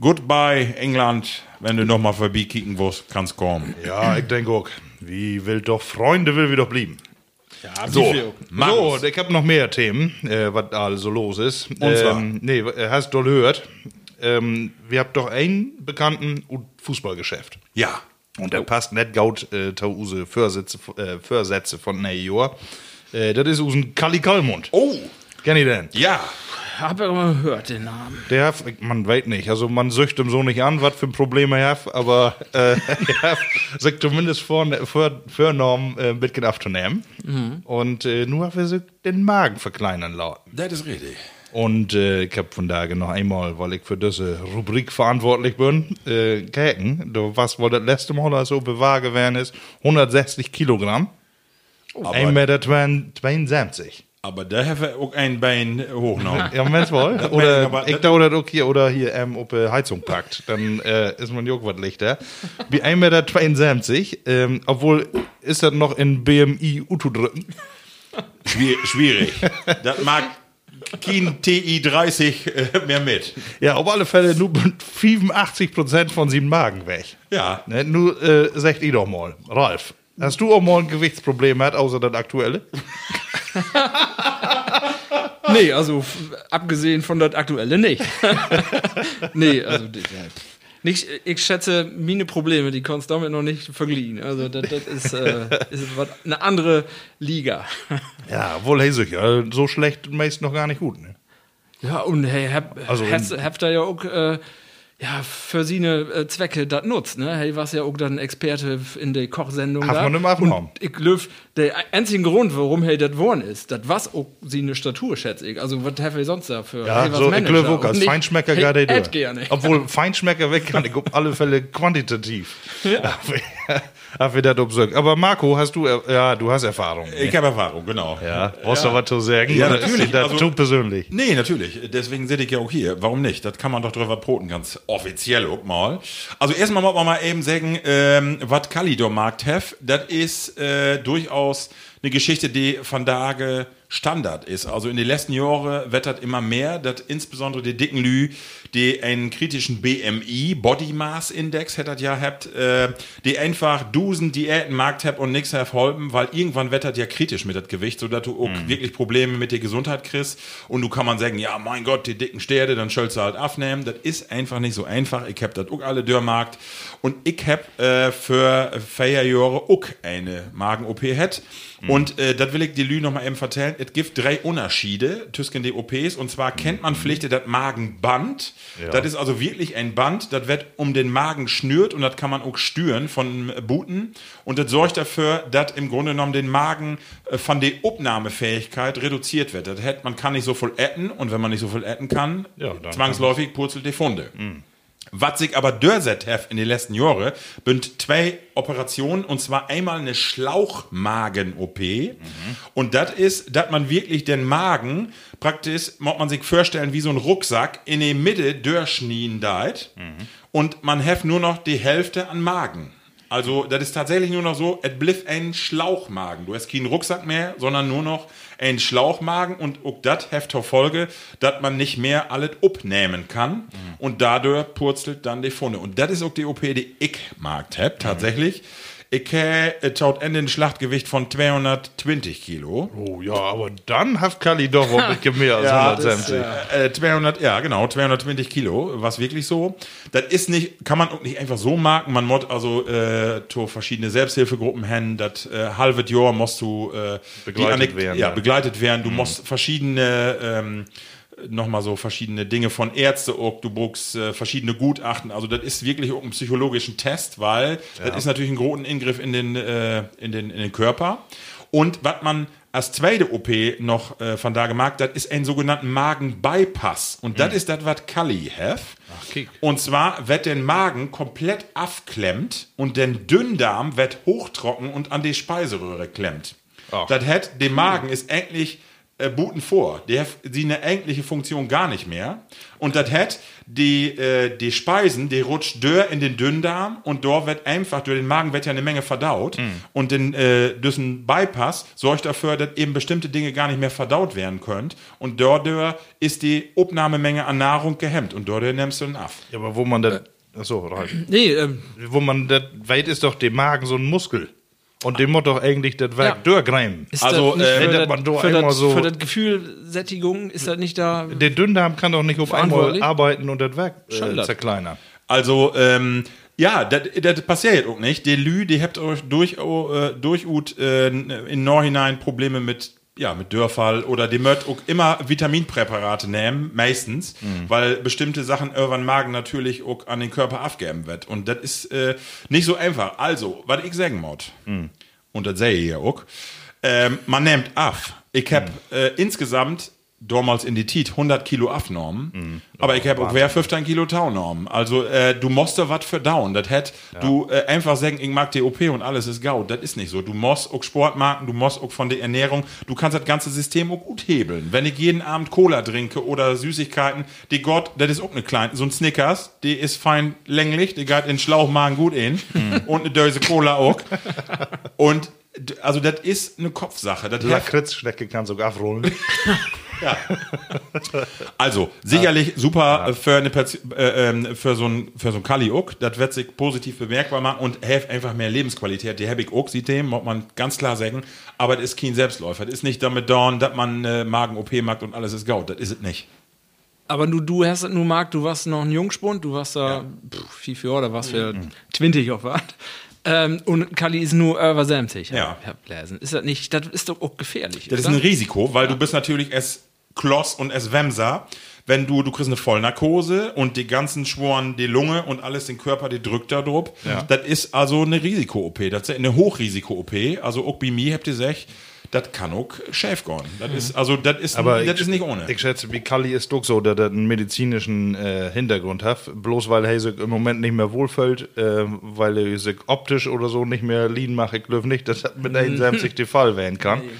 goodbye England, wenn du noch mal vorbeikicken willst, kannst kommen. ja, ich denke auch. Wie will doch Freunde, will wir doch blieben. Ja, So. So, ich habe noch mehr Themen, äh, was da alles so los ist. Und zwar? Ähm, nee, äh, hast du gehört? Ähm, wir habt doch einen bekannten Fußballgeschäft. Ja. Und der passt nicht gaut äh, zu use Vorsätze, äh, Vorsätze von Jahr. Äh, das ist usen Kalli Kallmund. Oh, Kenn ich den? ja. Hab ja immer gehört, den Namen. Der hat, man weiß nicht, also man sücht ihm so nicht an, was für Probleme er hat, aber äh, er hat sich zumindest vor, vor, vorgenommen, äh, ein bisschen aufzunehmen. Und äh, nur hat er sich den Magen verkleinern lassen. Das ist richtig. Und äh, ich habe von daher noch einmal, weil ich für diese Rubrik verantwortlich bin, äh, kijken, du, was wohl das letzte Mal also bewahr gewesen ist, 160 Kilogramm, Aber, 1,72 Meter. 72. aber da haben wir auch ein Bein hochgenommen. Ja, meinst *laughs* wohl? Das Oder aber- ich da oder auch hier oder hier ähm, ob äh, Heizung packt, dann äh, ist man ja auch was lichter. Wie 1,72 Meter, ähm, obwohl ist das noch in BMI Utu drücken. Schwier schwierig. das mag kein TI30 äh, mehr mit. Ja, auf alle Fälle nur 85% von sieben Magen weg. Ja. Ne, nur äh, sagt ihr doch mal, Ralf, hast du auch mal ein Gewichtsproblem gehabt, außer das aktuelle? *laughs* *laughs* Nee, also abgesehen von das aktuelle nicht. *laughs* nee, also ja, nicht, ich schätze, meine Probleme, die kannst du damit noch nicht vergleichen. Also, das, das ist, äh, *laughs* ist was, eine andere Liga. Ja, wohl hey, sicher. So schlecht meist noch gar nicht gut. Ne? Ja, und hey, hab, Also habt ihr ja auch äh, ja, für seine äh, Zwecke das nutzt, ne? Hey, warst ja auch dann Experte in der Kochsendung Hat da. man im Affenraum. Und ich löf, der einzige Grund, warum hey das worden ist, das was auch seine Statur, schätze ich. Also, was have ich sonst da für? Ja, hey, was so, ich Manager und als Feinschmecker hey, Ed durch. gerne. Obwohl, *laughs* Feinschmecker weg kann ich auf alle Fälle quantitativ. Ja. *laughs* Hab wir das. Aber Marco, hast du, er- ja, du hast Erfahrung. ne? Ich habe Erfahrung, genau. Ja, brauchst du was zu sagen? Ja, natürlich. Das Also- du persönlich. Nee, natürlich. Deswegen sitze ich ja auch hier. Warum nicht? Das kann man doch drüber broten, ganz offiziell auch mal. Also erstmal muss man mal eben sagen, ähm, was Kalidor Markt hef, das ist äh, durchaus eine Geschichte, die von Tage Standard ist. Also in den letzten Jahren wird das immer mehr, dass insbesondere die dicken Lü, die einen kritischen BMI, Body Mass Index, hättet ja habt, äh, die einfach Dusen Diäten Markt habt und nix holpen, weil irgendwann wird das ja kritisch mit das Gewicht, so dass du auch wirklich Probleme mit der Gesundheit kriegst und du kann man sagen, ja, mein Gott, die dicken Sterne, dann sollst du halt abnehmen. Das ist einfach nicht so einfach. Ich hab das auch alle Dörrmarkt und ich hab äh, für vier Jahre auch eine Magen-OP het. Und äh, das will ich die Lü noch mal eben vertellen. Es gibt drei Unterschiede zwischen den OPs. Und zwar kennt man vielleicht das Magenband. Das ist also wirklich ein Band, das wird um den Magen schnürt und das kann man auch stüren von äh, Buten. Und das sorgt dafür, dass im Grunde genommen den Magen äh, von der Aufnahmefähigkeit reduziert wird. Das hat, man kann nicht so viel essen und wenn man nicht so viel essen kann, Ja, zwangsläufig purzelt die Funde. Was sich aber dörset hef in den letzten Jahren, bünd zwei Operationen, und zwar einmal eine Schlauchmagen-OP. Und das ist, dass man wirklich den Magen praktisch, muss man sich vorstellen, wie so ein Rucksack in die Mitte durchschnien deit. Und man hef nur noch die Hälfte an Magen. Also, das ist tatsächlich nur noch so, es bliff ein Schlauchmagen. Du hast keinen Rucksack mehr, sondern nur noch ein Schlauchmagen und auch das heft zur Folge, dass man nicht mehr alles abnehmen kann und dadurch purzelt dann die Funde. Und das ist auch die OP, die ich mag hab, tatsächlich. Ich habe taut Ende ein Schlachtgewicht von 220 Kilo. Oh ja, aber dann hat Kali doch ein bisschen mehr als 170. Äh, 200, ja, genau, 220 Kilo, was wirklich so. Das ist nicht, kann man auch nicht einfach so marken. Man muss also äh, to verschiedene Selbsthilfegruppen haben. Das äh, halbe Jahr musst du äh, Begleitet werden, Ja, ja. begleitet werden. Du musst verschiedene ähm, nochmal so verschiedene Dinge von Ärzte du brauchst äh, verschiedene Gutachten. Also das ist wirklich auch ein psychologischen Test, weil das ist natürlich ein großen Ingriff in den, äh, in den, in den Körper. Und was man als zweite OP noch äh, von da gemacht hat, ist einen sogenannten Magen-Bypass. Und das ist das, was Kali kick. Und zwar wird der Magen komplett abklemmt und der Dünndarm wird hochtrocken und an die Speiseröhre klemmt. Das hat, dem Magen ist eigentlich äh, Buten vor. Der hat sie eine eigentliche Funktion gar nicht mehr. Und das hat die, äh, die Speisen, die rutscht dör in den Dünndarm und dort wird einfach, durch den Magen wird ja eine Menge verdaut. Und den, äh, durch einen Bypass sorgt dafür, dass eben bestimmte Dinge gar nicht mehr verdaut werden können. Und dort ist die Abnahmemenge an Nahrung gehemmt. Und dort nimmst du den ab. Ja, aber wo man das, achso, rein. Nee, ähm, wo man das, weit ist doch der Magen so ein Muskel. Und den muss doch eigentlich das Werk Ja. durchgreifen. ist Also, das äh, für wenn man für einmal das, so- für das Gefühl Sättigung ist das nicht da. Der Dünndarm kann doch nicht auf einmal arbeiten und das Werk äh, zerkleinern. Also, ähm, ja, das, passiert auch nicht. Die Lü, die habt euch durch, äh, durch ut, äh, in Nachhinein Probleme mit, ja, mit Dörfall oder die möcht auch immer Vitaminpräparate nehmen, meistens, weil bestimmte Sachen irgendwann Magen natürlich auch an den Körper abgeben wird. Und das ist äh, nicht so einfach. Also, was ich sagen muss, und das sehe ich ja auch, ähm, man nimmt ab. Ich habe äh, insgesamt damals in die Tit 100 Kilo abgenommen, aber ich habe auch wer 15 Kilo Taunormen. Also äh, du musst da was verdauen. Das hätt du äh, einfach sagen, ich mag die OP und alles ist gaut. Das ist nicht so. Du musst auch Sport machen, du musst auch von der Ernährung, du kannst das ganze System auch gut hebeln. Wenn ich jeden Abend Cola trinke oder Süßigkeiten, die Gott, das ist auch eine kleine, so ein Snickers, die ist fein länglich, die geht in Schlauchmagen gut in und eine Döse Cola auch. Und also das ist eine Kopfsache. Das heft- Lakritzschnecke kann sogar abrollen. *laughs* *laughs* Also, sicherlich super äh, für, eine, äh, ähm, für so ein, für so ein Kali auch. Das wird sich positiv bemerkbar machen und hilft einfach mehr Lebensqualität. Die habe ich auch, sieht dem, muss man ganz klar sagen. Aber das ist kein Selbstläufer. Das ist nicht damit dauern, dass man äh, Magen-OP macht und alles ist gaut. Das ist es nicht. Aber du, du hast es nur Marc, du warst noch ein Jungspund, du warst da pff, viel für, oder was für 20 auf was. Ähm, und Kali ist nur über 70. Ja. hab gelesen. Ist das nicht, das ist doch auch gefährlich. Das ist oder? ein Risiko, weil du bist natürlich es Kloss und es Wemser. Wenn du, du kriegst eine Vollnarkose und die ganzen Schworen, die Lunge und alles, den Körper, die drückt da drauf. Das ist also eine Risiko-OP. Das ist eine Hochrisiko-OP. Also auch bei mir habt ihr gesagt, das kann auch schief gehen. Das ist, also, das ist, Aber das ist nicht ohne. Ich schätze, wie Kalli ist doch so, dass er einen medizinischen äh, Hintergrund hat. Bloß weil er sich im Moment nicht mehr wohlfühlt, äh, weil er sich optisch oder so nicht mehr lean macht. Ich glaube nicht, dass das mit 71 der Fall werden kann. *laughs*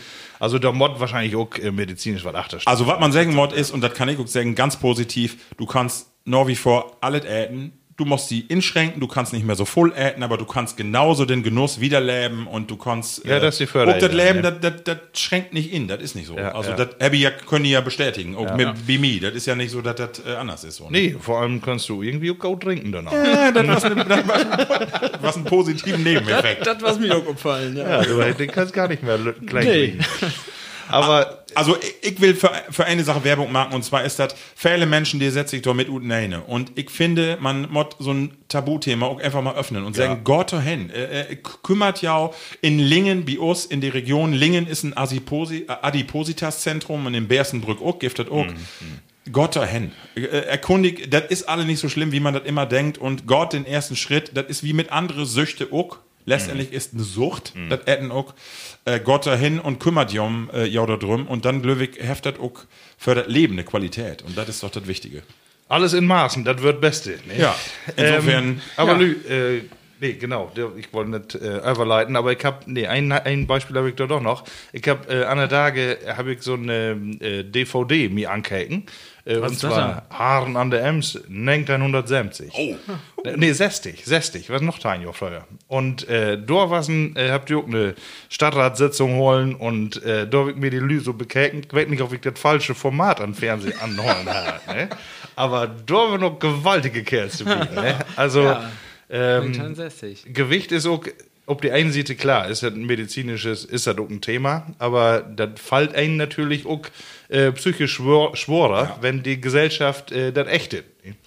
Also der Mod wahrscheinlich auch äh, medizinisch was achter Also, was man sagen muss, ist, und das kann ich auch sagen, ganz positiv, du kannst noch wie vor alles äten. Du musst die inschränken, du kannst nicht mehr so voll äten, aber du kannst genauso den Genuss wiederleben und du kannst. Ja, das ist die Auch Förderung, das Leben, ja. das, das, das schränkt nicht in, das ist nicht so. Ja, also, ja. das hab ich ja, können die ja bestätigen, auch mit Bimi. Das ist ja nicht so, dass das äh, anders ist. So, ne? Nee, vor allem kannst du irgendwie auch gut trinken danach. Ja, das was, eine, das was, was einen positiven Nebeneffekt. Das, was mir auch gefallen, ja. Ja, du den kannst gar nicht mehr klein Nee. Aber Also ich, ich will für, für eine Sache Werbung machen und zwar ist das viele Menschen, die setzen sich da mit und neine. Und ich finde, man muss so ein Tabuthema auch einfach mal öffnen und sagen, Gott hin, äh, äh, kümmert ja auch in Lingen, bei uns in der Region, Lingen ist ein Adiposi, äh, Adipositas-Zentrum und in Bersenbrück auch, das auch. Gott hin. Äh, erkundig, das ist alle nicht so schlimm, wie man das immer denkt. Und Gott den ersten Schritt, das ist wie mit anderen Süchte auch. Letztendlich ist eine Sucht, das Etten auch. Äh, Gott dahin und kümmert jom äh, ja drum. Und dann glücklich heftet auch für das Leben eine Qualität. Und das ist doch das Wichtige. alles in Maßen, das wird Beste. Ne? Ja, insofern. Ähm, aber ja. Lü, äh, nee, genau, ich wollte nicht äh, überleiten, aber ich habe, nee, ein, ein Beispiel habe ich da doch noch. Ich habe äh, an der Tage, habe ich so eine äh, DVD mir ankeken. Äh, und zwar Haaren an der Ems, 1970. Oh. Nee, 60, 60, was noch ein Jahr früher. Und äh, da was ein, äh, habt ihr auch eine Stadtratssitzung holen und äh, da ich mir die Lü so bekeken. Ich weiß nicht, ob ich das falsche Format an Fernsehen anholen *laughs* habe. Ne? Aber da war noch gewaltige Kerls zu bieten. Ne? *laughs* Also, ähm, 69. Gewicht ist auch, ob die einen Seite klar, ist das ein medizinisches, ist das auch ein Thema, aber das fällt einen natürlich auch äh, psychisch schwor, schworer, wenn die Gesellschaft äh, das ächtet.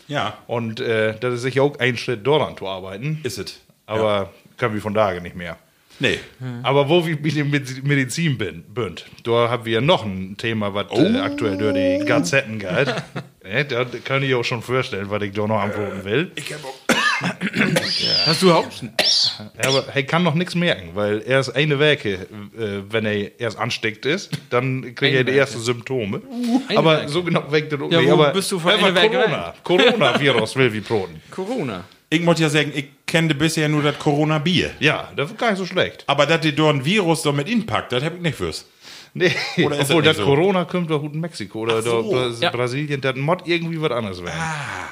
Ja. Und äh, das ist sicher auch ein Schritt daran zu arbeiten, Ist es. aber können wir von daher nicht mehr. Nee. Aber wo wir mit der Med- Medizin bin, bünd, da haben wir noch ein Thema, was Oh. äh, aktuell durch die Gazetten geht. *laughs* ne, da kann ich auch schon vorstellen, was ich da noch antworten will. Ich hab auch *coughs* Hast du Haupt? Aber er kann noch nichts merken, weil erst eine Woche, äh, wenn er erst ansteckt ist, dann kriegt er die ersten Symptome. Eine aber Woche. so genau weckt er Ja, nicht. aber bist du von einer Corona. Coronavirus will wie Broten. *laughs* Corona. Ich muss ja sagen, ich kenne bisher nur das Corona-Bier. Ja, das ist gar nicht so schlecht. Aber dass die dort ein Virus da mit inpackt, das hab ich nicht fürs. Nee, *laughs* Oder ist obwohl das so? Corona kommt doch in Mexiko oder so. da Bra Ja. Brasilien, das Mod irgendwie was anderes werden. Ah.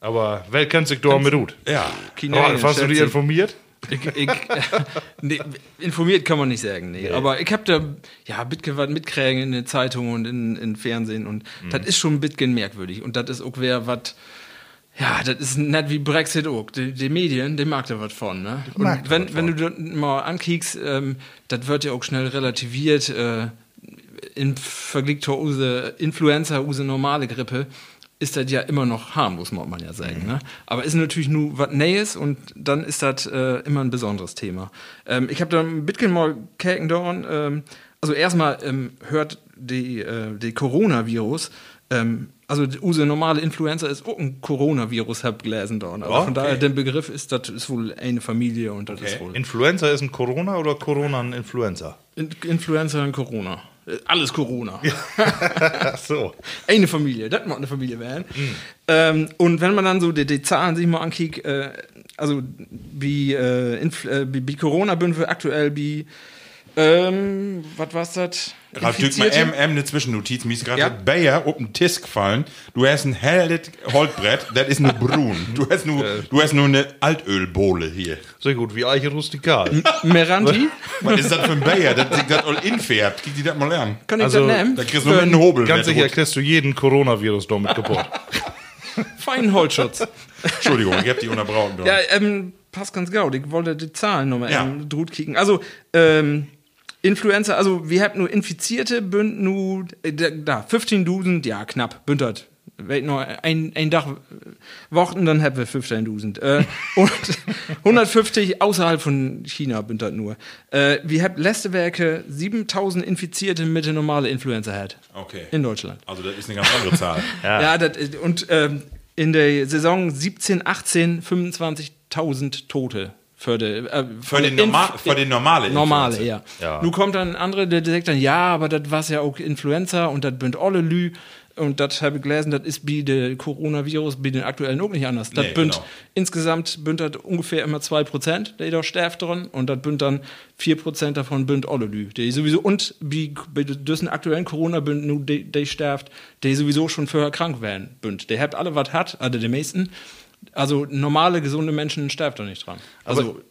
Aber wer kennt sich da mit gut? Ja. Ralf, hast du dich informiert? Ich, ich, *laughs* nee, informiert kann man nicht sagen, nee. Aber ich habe da ja bisschen was mitkriegen in den Zeitungen und in, in Fernsehen und das ist schon ein bisschen merkwürdig. Und das ist auch wer was. Ja, das ist nicht wie Brexit auch. Die, die Medien, die mag da was von, ne? Und wenn, wenn du das mal ankiekst, ähm, das wird ja auch schnell relativiert, äh, im Vergleich zur use Influenza, use normale Grippe, ist das ja immer noch harmlos, muss man ja sagen. Ne? Aber ist natürlich nur was Neues und dann ist das äh, immer ein besonderes Thema. Ähm, ich habe da ein bisschen mal Käken dorn. Ähm, also erstmal ähm, hört die, äh, die Coronavirus, ähm, also use normale Influenza ist auch ein Coronavirus, hab gelesen dorn. Also Ja, von okay. daher, der Begriff ist, das ist wohl eine Familie und das ist wohl Influenza ist ein Corona oder Corona ein Influenza? In Influenza und Corona. Alles Corona. Ach *laughs* so. eine Familie, das muss eine Familie werden. Ähm, und wenn man dann so die, die Zahlen sich mal ankickt, äh, also wie, äh, äh, wie, wie Corona-Bündel aktuell wie, ähm, was war's das? Ralf Dück mal M, M eine Zwischennotiz. Mir ist gerade Ja. Bayer auf den Tisch gefallen. Du hast ein helles Holzbrett, das ist nur brun. Du hast nur, du hast nur eine Altölbohle hier. Sehr gut, wie Eiche rustikal. Meranti? *laughs* Was ist das für ein Bayer, das sich das all infärbt? Krieg die das mal lernen. Kann ich Also, das nehmen? Da kriegst du nur einem Hobel. Ganz sicher kriegst du jeden Coronavirus damit kaputt. *laughs* Feinen Holzschutz. Entschuldigung, ich hab die unterbrauchen. *laughs* ja, ähm, passt ganz gut. Ich wollte die Zahlen nochmal Ja. ähm, drut kicken. Also, ähm, Influenza, also wir haben nur Infizierte, bünd nur, äh, da, da 15.000, ja knapp, bündert. Noch, ein, ein Tag Wochen, dann haben wir 15.000. Äh, *laughs* und 150 außerhalb von China das nur. Äh, wir haben letzte Werke 7.000 Infizierte mit der normale Influenza hat. Okay. In Deutschland. Also das ist eine ganz andere Zahl. *laughs* Ja, das, ist- und ähm, in der Saison 17, 18 25.000 Tote. Für, die, äh, Für den, normal, für den normale Normale, Influencer. ja. Nun kommt dann ein anderer, der sagt dann, ja, aber das war ja auch Influenza und das bünd alle Lü. Und das habe ich gelesen, das ist bei der Coronavirus, bei den aktuellen auch nicht anders. Das Nee, bünd, genau. insgesamt bünd das ungefähr immer 2%, der da sterft drin. Und das bünd dann 4% davon bünd alle Lü. Der sowieso, und bei, bei diesen aktuellen Corona bünd nur der, der sterft, der sowieso schon vorher krank werden bünd. Der hat alle was hat, also die meisten. Also normale, gesunde Menschen sterben da nicht dran. Also, Kann,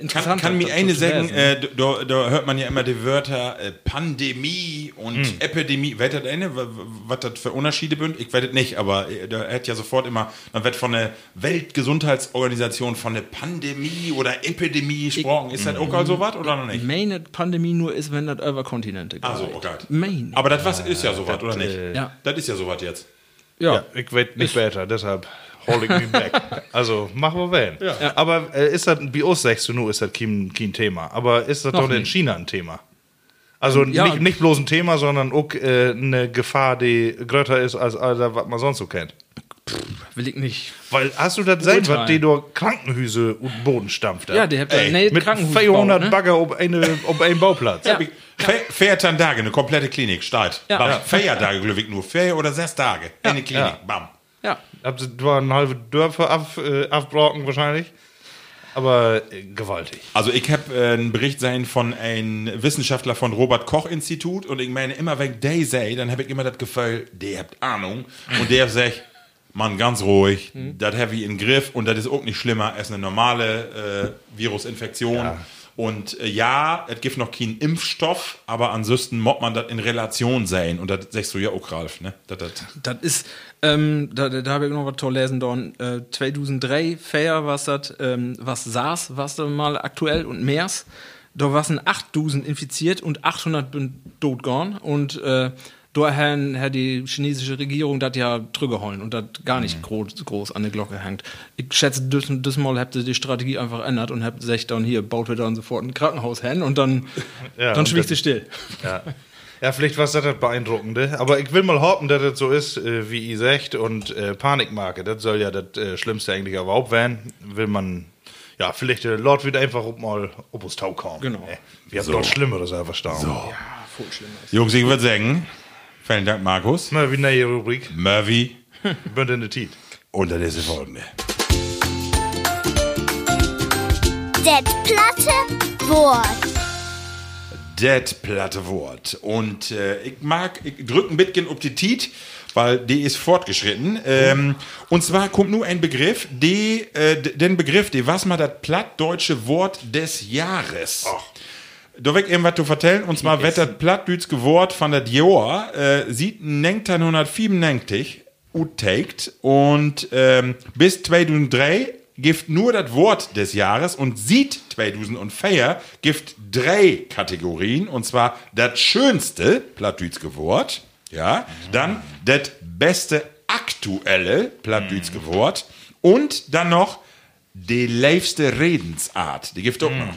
interessant. kann mir das eine sagen, äh, da, da hört man ja immer die Wörter äh, Pandemie und Epidemie. Wer das eine, wa- wa- was das für Unterschiede sind? Ich weiß es nicht, aber äh, da hat ja sofort immer, dann wird von der Weltgesundheitsorganisation von der Pandemie oder Epidemie gesprochen. Ist das auch so was oder noch nicht? Meine Pandemie nur ist, wenn das über Kontinente geht. Also, okay. Meine. Aber das was ist ja sowas, oder nicht? Ja. Das ist ja sowas jetzt. ja. Ja, ich weiß nicht weiter, deshalb hol ich mich back. Also, machen wir werden. Ja. Aber äh, ist das, bei uns sagst du nur, ist das kein, kein Thema. Aber ist das Noch doch in nicht. China ein Thema? Also Ja. nicht, nicht bloß ein Thema, sondern auch äh, eine Gefahr, die größer ist als all das, was man sonst so kennt. Will ich nicht. Weil hast du das gesehen, was Urteilen. die durch Krankenhüse und Boden stampft? Ja, die habt Ey, nee, mit Krankenhaus 400 gebaut, ne? Bagger auf, eine, auf einen Bauplatz. Ja. Fährt dann Tage, eine komplette Klinik, steigt. Ja. Ja. Vier Tage, glaube ich, nur. Vier oder sechs Tage. Eine Klinik, Ja. bam. Ja. Hab sie waren halbe Dörfer ab, äh, abbrocken wahrscheinlich. Aber äh, gewaltig. Also ich habe äh, einen Bericht sein von einem Wissenschaftler von Robert Koch Institut und ich meine immer wenn der sei, dann habe ich immer das Gefühl, der habt Ahnung und der *laughs* sagt, Mann, ganz ruhig, das habe ich in den Griff und das ist auch nicht schlimmer als eine normale äh, Virusinfektion. Und äh, ja, es gibt noch keinen Impfstoff, aber ansonsten muss man das in Relation sehen. Und das sagst du ja auch, Ralf, ne? Das, das, Das ist, ähm, da, da habe ich noch was zu lesen, dann, äh, 2003, Fair, was das, ähm, was SARS, was da mal aktuell und MERS, da waren 8000 infiziert und 800 bin tot gegangen und, äh, da haben, hat die chinesische Regierung das ja drüberholen und das gar nicht groß, groß an die Glocke hängt. Ich schätze, das, das Mal habt ihr die Strategie einfach ändert und habt sich dann hier, baut wir dann sofort ein Krankenhaus hin und dann, *laughs* Ja, dann schwiegt sie still. Ja. Ja, vielleicht war das das Beeindruckende. Aber ich will mal hoffen, dass das so ist, äh, wie ihr sagt. Und äh, Panikmarke, das soll ja das äh, Schlimmste eigentlich überhaupt werden. Will man, ja, vielleicht der Lord wieder einfach mal ob es Tau kommen. Genau. Äh, Wir haben dort Schlimmeres einfach staunen. So. Voll schlimm. Jungs, ich würde sagen, vielen Dank, Markus. Mal wie eine neue Rubrik. Murphy. In der Tiet. Und das ist die folgende. Det platte Wort. Das platte Wort. Und äh, ich mag, ich drück ein bisschen auf die Tiet, weil die ist fortgeschritten. Ähm, und zwar kommt nur ein Begriff, die, äh, den Begriff, die was mal das plattdeutsche Wort des Jahres. Da weg irgendwas zu vertellen, und zwar wird das plattdütske Wort von der Jahr, äh, sieht 1997 uttaked und ähm, bis 2003 gibt nur das Wort des Jahres und sieht 2004 gibt drei Kategorien und zwar das schönste plattdütske Wort, ja, dann das beste aktuelle plattdütske Wort und dann noch die leifste Redensart, die gibt auch noch.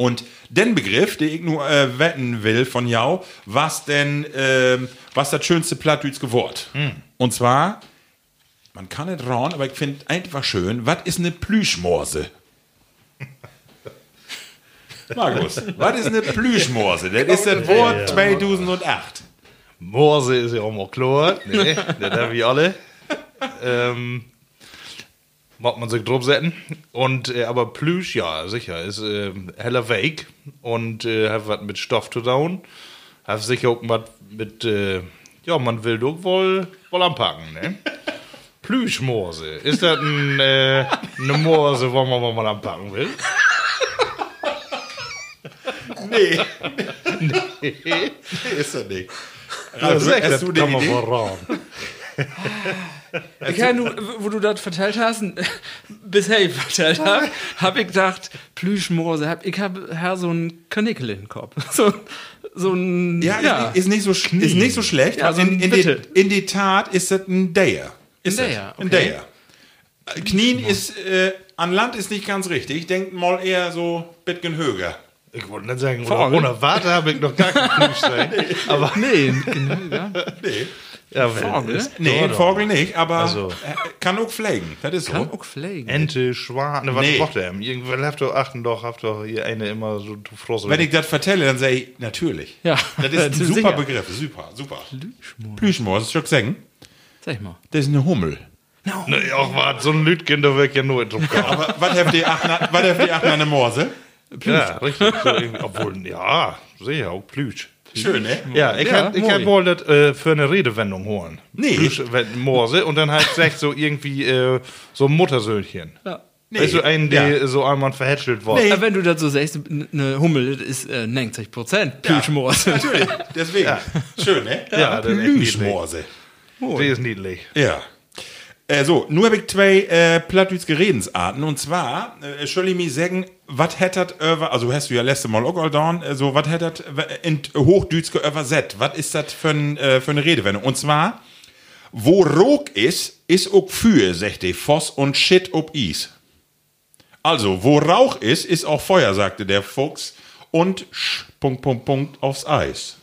Und den Begriff, den ich nur äh, wetten will von jou, was denn, ähm, was das schönste plattdütske Wort? Und zwar, man kann nicht rauen, aber ich finde einfach schön, was ist eine Plüschmorse? *laughs* Markus, was ist eine Plüschmorse? Das ist das Wort 2008. Morse ist ja auch mal klar. Nee, *laughs* das haben wir alle. Ähm, mag man sich drauf setzen. Und, äh, aber Plüsch, ja, sicher, ist äh, heller Weg und äh, hat was mit Stoff zu tun. Hat sicher auch was mit, äh, ja, man will doch wohl, wohl anpacken, ne? *laughs* Plüschmorse. Ist das ein, äh, eine Morse, wo man mal anpacken will? *laughs* Nee. nee. Ist das nicht. Ja, sicher, hast du das die kann man Idee? *laughs* Ich hab nur, wo du das vertellt hast, *laughs* bisher ich vertellt habe, habe ich gedacht, Plüschmorse, hab, ich habe her so ein Kanickel in den Kopf. *laughs* So, so ein. Ja, Ist, nicht so, ist nicht so schlecht. Ja, aber so ein in, in, die, in die Tat ist das ein Dayer. Ist Ein. Dayer, Ein okay. Dayer. Äh, Knien ist, äh, an Land ist nicht ganz richtig. Denkt mal eher so bisschen höher. Ich wollte nicht sagen, ohne, ohne Warte habe ich noch gar keinen sein. Aber *laughs* Nee, genau, ja. Nee, ja, Vogel? nee ein. Vogel nicht, aber Also. äh, kann auch pflegen. Das ist Kann so. auch pflegen. Ente, Schwan, ne, was Nee. macht der? Irgendwann habt ihr achten doch, habt doch hier eine immer so du Frosse. Wenn ich das vertelle, dann sage ich, natürlich. Ja, Das ist *laughs* ein super sicher. Begriff. Super, super. Plüschmoor, das ist schon sagen. Sag mal. Das ist eine Hummel. ne, auch was, so ein Lütgen, da wird ja nur kommen. Aber was habt ihr acht, na- was habt ihr acht eine Morse? ja, richtig. So, obwohl, ja, sicher, auch Plüsch. Schön, ne? Ja, ich Ja, hätte hätt wohl das äh, für eine Redewendung holen. Nee. Wenn- Morse und dann halt sagt so irgendwie äh, so ein Muttersöhnchen. Ja. Nee. Weißt du, einen, der Ja. so einmal verhätschelt worden. Nee. Aber wenn du das so sagst, eine Hummel das ist äh, 90 Prozent Plüschmoos. Natürlich, deswegen. Schön, ne? Ja, echt Plüschmorse. Die ist niedlich. Ja. Äh, so, nur habe ich zwei äh, plattdütske Redensarten. Und zwar, äh, soll ich mir sagen, was hättet über, also hast du ja letzte Mal auch getan, äh, so, was hättet in Hochdütske übersetzt? Was ist das für, äh, für eine Redewendung? Und zwar, wo Rog ist, ist auch für, sagt die Voss und Shit ob Is. Also, wo Rauch ist, ist auch Feuer, sagte der Fuchs. Und sch, Punkt, Punkt, Punkt aufs Eis.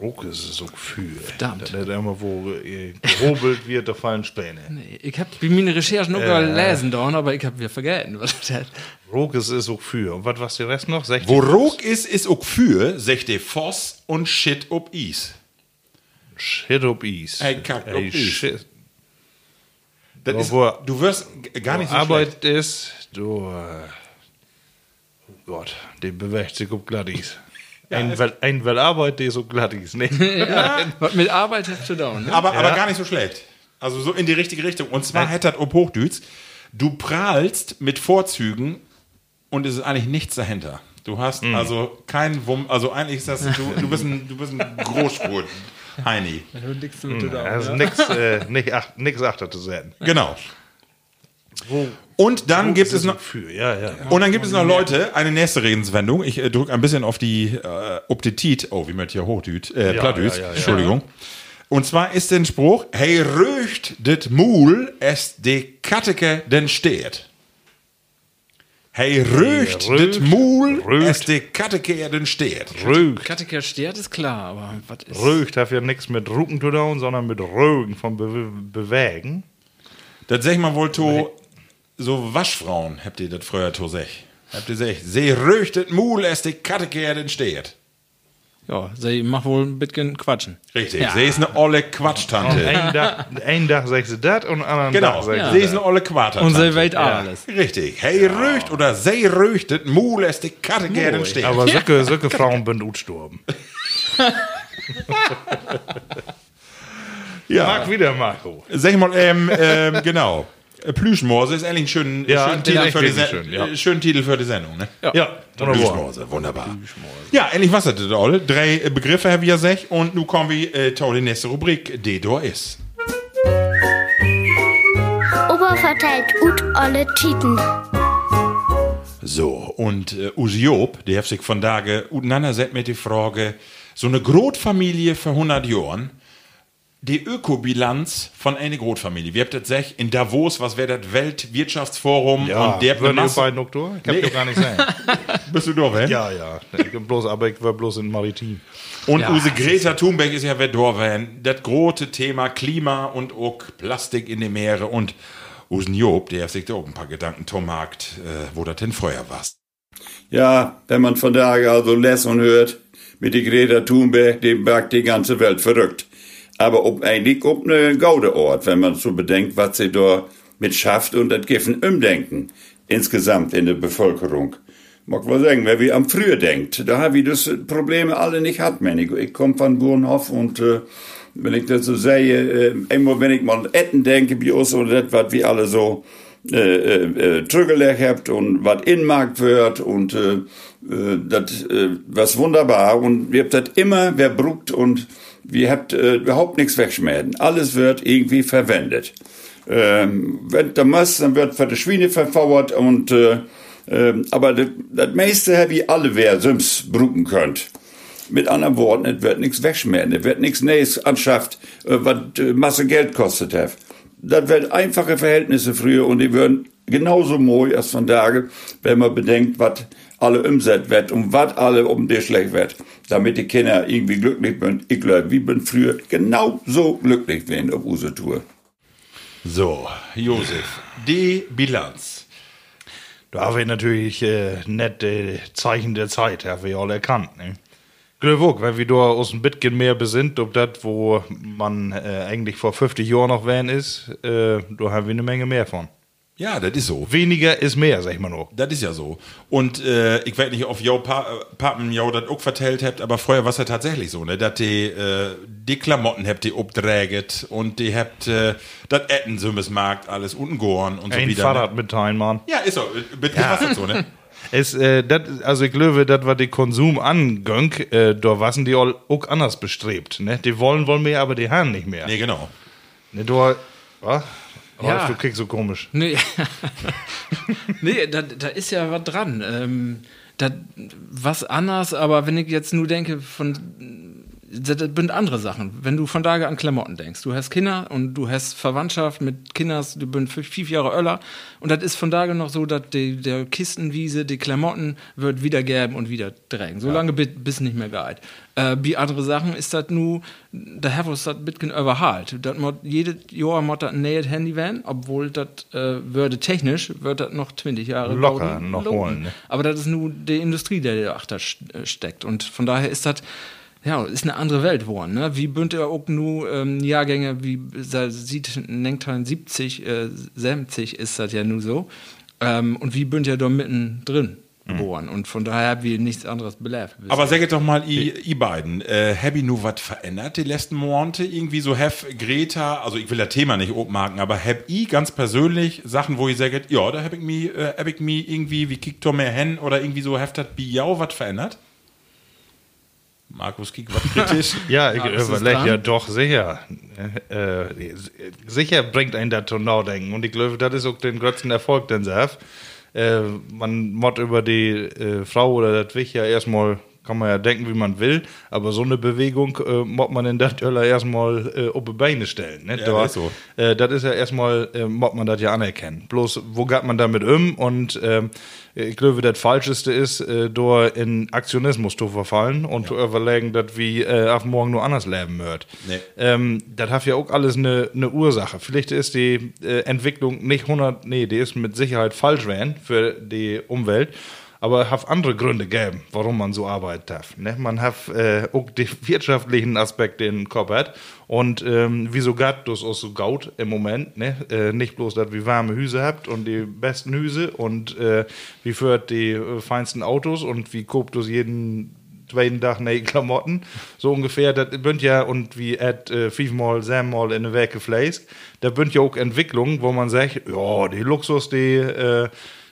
Ruck ist so Gefühl. Verdammt. Das ist immer, wo äh, gehobelt wird, da fallen Späne. Nee, ich hab bei meine Recherchen auch gelesen, dann, aber ich hab wieder vergessen, was das. Ruck ist es so Gefühl. Und was was der Rest noch? 60 Wo Rog ist, ist auch für, sagt die Voss und Shit ob Is. Shit ob Is. Ey, kack ob Is. shit. Das ist, wo- du wirst gar nicht so schlecht. Arbeit ist, du, äh, oh Gott, der bewegt sich auf Glattis. ein, weil, ein, weil Arbeit, der so glatt ist, *laughs* ne? Was mit Arbeit hast du da, ne? Aber, aber gar nicht so schlecht. Also so in die richtige Richtung. Und zwar hätte das ob Hochdütz, du prahlst mit Vorzügen und es ist eigentlich nichts dahinter. Du hast Mhm. also keinen Wumm, also eigentlich ist das, du, du bist ein, du bist ein Großspurt, Heini. Also nix, äh, nicht ach, nix achter zu sehen. Genau. Und dann gibt es noch, Für, ja, ja. Und dann gibt es noch Leute, eine nächste Redenswendung. Ich äh, drücke ein bisschen auf die äh, Optetit. Oh, wie man hier hochdüt. Äh, Ja, Plattdüt. ja, ja, ja. Entschuldigung. Und zwar ist der Spruch, hey röcht det Mul, es de Katteke den steht. Hey röcht Hey, det röcht, Mul, röcht. es de Katteke den steht. Rögt. Katteker Stert ist klar, aber was ist. Rögt hat ja nichts mit Rucken zu tun, sondern mit Rögen von Be Bewegen. Das sag ich mal wohl to, so Waschfrauen, habt ihr das früher to sech. Habt ihr sech, sie röcht det Mul, es de Katteke den steht. Ja, sie macht wohl ein bisschen quatschen. Richtig, Ja. sie ist eine olle Quatschtante. Ein Tag, sagst du das und anderen Genau, Tag sagst sie du ist eine olle Quatertante. Und sie weiß alles. Richtig. Hey röcht oder sie röchtet, Mul ist die Katte gerne steht. Aber *laughs* solche, solche Frauen sind gestorben. ja. Mag wieder Marco. Sag mal, ähm, ähm, genau. Plüschmorse ist eigentlich ein schön, Ja, schön, der Titel für die schön, ja. äh, schön Titel für die Sendung, ne? Ja, wunderbar. Plüschmorse, wunderbar. Ja, endlich was hat das all. Drei äh, Begriffe haben wir sech und nun kommen wir äh, zu der nächsten Rubrik, die da ist. Ober verteilt ut alle Titen. So, und äh, Usi Job, der hat sich von Tage auseinandersetzt mit der Frage, so eine Großfamilie für 100 Jahren, die Ökobilanz von einer Großfamilie. Wir habt das sech in Davos, was wäre das Weltwirtschaftsforum Ja, und der eine Masse- beiden Oktober? Ich kann Nee. nee. gar nicht sein. *laughs* Bist du doch, ja, ja. Ich bin bloß, aber ich war bloß in Maritim. Und Ja, Use Greta Thunberg ist ja wer da wen. Das große Thema Klima und auch Plastik in den Meere und Usen Job, der hat sich da auch ein paar Gedanken zum Markt, äh, wo das denn Feuer war. Ja, wenn man von daher also lässt und hört, mit die Greta Thunberg, dem macht die ganze Welt verrückt. Aber ob eigentlich ob ne gaude Ort, wenn man so bedenkt, was sie da mit schafft und das Giffen umdenken. Insgesamt in der Bevölkerung. Mag wohl sagen, wer wie am früher denkt, da habe ich das Probleme alle nicht hat, man. Ich, ich komme von Burenhof und äh, wenn ich das so sehe, äh, immer wenn ich mal an Etten denke, wie uns und das, was wir alle so äh, äh, äh, trügelig habt und was in Markt wird und äh, äh, das äh, was wunderbar und wir habt das immer wer brugt und wir habt äh, überhaupt nichts wegschmäden. Alles wird irgendwie verwendet. Ähm, wenn da muss, dann wird für die Schweine verfauert und äh, ähm, aber das, meiste habe ich alle wer Sims brugen könnt. Mit anderen Worten, es wird nichts wegschmieren, es wird nichts Neues anschafft, äh, was äh, Masse Geld kostet hat. Das werden einfache Verhältnisse früher und die würden genauso mooi als von Tage, wenn man bedenkt, was alle umsetzt wird und was alle um dir schlecht wird, damit die Kinder irgendwie glücklich sind. Ich glaube, wir bin früher genauso glücklich gewesen auf unsere Tour. So, Josef, die Bilanz. Da haben wir natürlich äh, nette Zeichen der Zeit, haben wir alle erkannt. Ne? Glückwunsch, wenn wir da aus dem Bitcoin mehr besinnt, ob das, wo man äh, eigentlich vor 50 Jahren noch wären ist, äh, da haben wir eine Menge mehr von. Ja, das ist so. Weniger ist mehr, sag ich mal nur. Das ist ja so. Und äh, ich weiß nicht, ob jo pa Pappen jo das auch vertellt habt, aber vorher war es ja tatsächlich so, ne, dass die, äh, die Klamotten habt ihr obdräget und die habt äh, das Etten Markt alles unten gorn und so Ein wieder. Fahrrad ne? mit teilen, Mann. Ja, ist so. Bitte ja. was so, ne? *laughs* Es, äh, dat, also ich glaube, das war die Konsum angönk, äh, da waren die all auch anders bestrebt. Ne? Die wollen wollen mehr, aber die haben nicht mehr. Nee, genau. Ne, du, was? Oh, Ja. Du kriegst so komisch. Nee, *laughs* nee da, da ist ja was dran. Ähm, da, was anders, aber wenn ich jetzt nur denke, von das, sind andere Sachen. Wenn du von da an Klamotten denkst, du hast Kinder und du hast Verwandtschaft mit Kindern, du bist fünf, Jahre öller und das ist von da noch so, dass die, der Kistenwiese, die Klamotten wird wieder gäben und wieder drängen. So lange bis, bis nicht mehr geht. Äh, wie andere Sachen ist das nur, da haben wir das bisschen überhalt. Das mod, jedes Jahr muss das neues Handy werden, obwohl das äh, würde technisch, wird das noch 20 Jahre Locker dauern, noch lohnen. holen, ne? Aber das ist nur die Industrie, die dahinter steckt. Und von daher ist das, ja, ist eine andere Welt geworden. Ne? Wie bünd er auch nur ähm, Jahrgänge, wie da sieht Nengtein 70, äh, 70 ist das ja nur so. Ähm, und wie bünd er da mittendrin geboren. Und von daher haben wir nichts anderes belebt. Aber sagt doch mal, ihr i beiden, äh, hab ich nur was verändert die letzten Monate? Irgendwie so, have Greta, also ich will das Thema nicht obmarken, aber hab ich ganz persönlich Sachen, wo ihr sagt, ja, da hab ich mich, äh, hab ich mich irgendwie, wie kickt mehr hin oder irgendwie so, have das Biau was verändert? Markus kick *laughs* was kritisch. Ja, dran. ja doch sicher. Äh, sicher bringt einen das zum Nachdenken. Und ich glaube, das ist auch den größten Erfolg, den sie hat. Äh, man mod über die äh, Frau oder das Wich ja erstmal, kann man ja denken, wie man will, aber so eine Bewegung äh, mod man in das Öller erstmal äh, auf die Beine stellen. Ne? Ja, Da- das ist so. äh, das ist ja erstmal, äh, mod man das ja anerkennen. Bloß, wo geht man damit um? Und ähm, ich glaube, das Falscheste ist, äh, da in Aktionismus zu verfallen und zu überlegen, dass wir äh, auf morgen nur anders leben wird. Nee. Ähm, das hat ja auch alles eine eine Ursache. Vielleicht ist die äh, Entwicklung nicht 100, nee, die ist mit Sicherheit falsch werden für die Umwelt. Aber hat andere Gründe gegeben, warum man so arbeiten darf. Ne? Man hat äh, auch die wirtschaftlichen Aspekte in den Kopf. Und ähm, wieso geht das auch so gaut im Moment? Ne? Äh, nicht bloß, dass wir warme Hüse habt und die besten Hüse und äh, wie führt die äh, feinsten Autos und wie guckt das jeden zweiten Tag neue Klamotten, so ungefähr. Das bünd ja, und wie Ed äh, fünfmal, siebenmal in der Werke fleißt, da bünd ja auch Entwicklung, wo man sagt, ja, die Luxus, die, äh,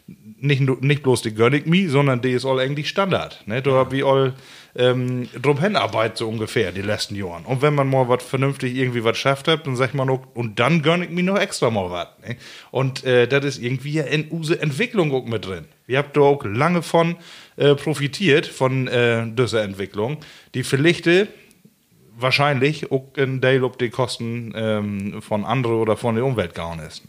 nicht, nicht bloß die gönn ich mir, sondern die ist all eigentlich Standard. Ne? Da hab ich all ähm, drum hinarbeit so ungefähr die letzten Jahren. Und wenn man mal was vernünftig irgendwie was schafft hat, dann sagt man auch, und dann gönn ich mir noch extra mal was. Ne? Und äh, das ist irgendwie ja in use Entwicklung auch mit drin. Wir habt da auch lange von äh, profitiert, von äh, dieser Entwicklung. Die Verlichte wahrscheinlich auch in Dale ob die Kosten ähm, von anderen oder von der Umwelt gehauen ist.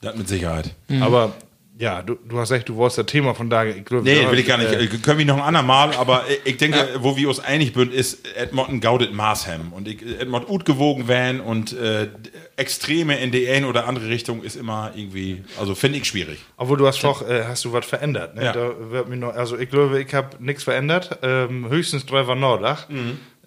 Das mit Sicherheit. Aber ja, du, du hast recht, du wolltest das Thema von da. Ich glaub, Nee, ja, will ich gar nicht. äh, können wir noch ein andermal, aber *laughs* ich- denke, wo wir uns einig sind, ist Edmonton gaudet Maßhem. Und ich, Edmonton gut gewogen werden und äh, Extreme in die eine oder andere Richtung ist immer irgendwie, also finde ich schwierig. Obwohl du hast doch, äh, hast du was verändert. Ne? Ja. Da wird mir noch, also ich glaube, ich habe nichts verändert. Ähm, höchstens Driver Nordach.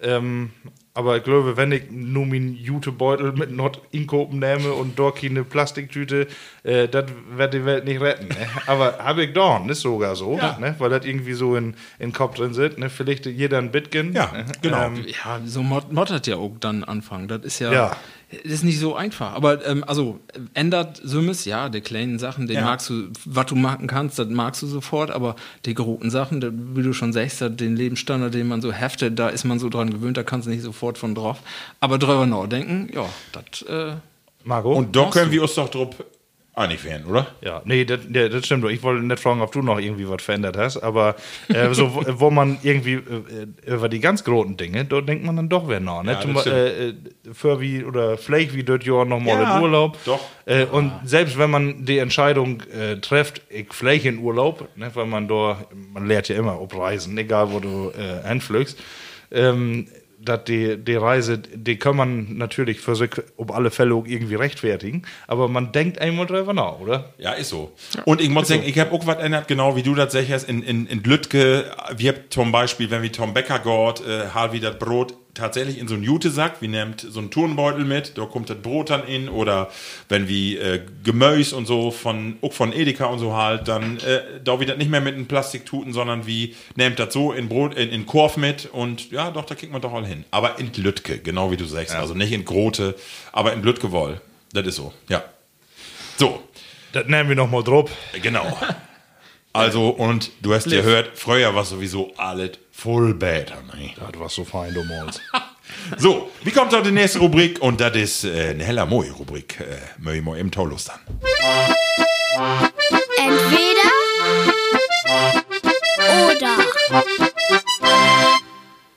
Ähm, aber ich glaube, wenn ich nur meinen Jutebeutel mit Nord Inkopen nehme und dort eine Plastiktüte, äh, das wird die Welt nicht retten. Ne? Aber *laughs* habe ich doch, ist sogar so, Ja. ne? weil das irgendwie so in, in den Kopf drin sitzt. Ne? Vielleicht jeder ein Bitcoin. Ja, ne? genau. Ähm, Ja, so mod mottert ja auch dann anfangen. Das ist ja, Ja. Das ist nicht so einfach. Aber ähm, also ändert Summes, ja, die kleinen Sachen, den Ja. magst du, was du machen kannst, das magst du sofort, aber die großen Sachen, das, wie du schon sagst, den Lebensstandard, den man so heftet, da ist man so dran gewöhnt, da kannst du nicht sofort von drauf. Aber drüber nachdenken, ja, das äh, Marco? Und da können wir uns doch drauf Einig Fan, oder? Ja, nee, das, ja, das stimmt. Ich wollte nicht fragen, ob du noch irgendwie was verändert hast, aber äh, so, wo, wo man irgendwie äh, über die ganz großen Dinge, da denkt man dann doch wer nach. Ne? Ja, äh, äh, für wie, oder vielleicht wie das Jahr nochmal Ja, in Urlaub. doch. Äh, und selbst wenn man die Entscheidung äh, trifft, ich vielleicht in Urlaub, ne, weil man da, man lernt ja immer ob Reisen, egal wo du äh, hinflügst, ähm, dass die, die Reise, die kann man natürlich für sich auf alle Fälle irgendwie rechtfertigen, aber man denkt einmal drüber nach, oder? Ja, ist so. Und ich muss sagen, ich habe auch was ändert, genau wie du das sagst, in, in, in Lütke, wir haben zum Beispiel, wenn wir Tom Becker geht, äh, hal wie das Brot tatsächlich in so einen Jutesack, wir nehmt so einen Turnbeutel mit, da kommt das Brot dann in, oder wenn wir äh, Gemüse und so von, auch von Edeka und so halt, dann äh, da wir das nicht mehr mit einem Plastiktuten, sondern wie nehmt das so in Brot, in, in Korf mit und ja, doch, da kriegt man doch all hin. Aber in Lütke, genau wie du sagst, also nicht in Grote, aber in Lütke wohl. Das ist so, ja. So, Das nehmen wir nochmal drauf. Genau. *laughs* Also, und du hast ja gehört, früher war sowieso alles voll besser. Ne? Das war so fein, du Mons. *laughs* So, wie kommt auch die nächste Rubrik? Und das ist äh, eine heller neue Rubrik. Äh, ich mal im Taulus dann. Entweder oder.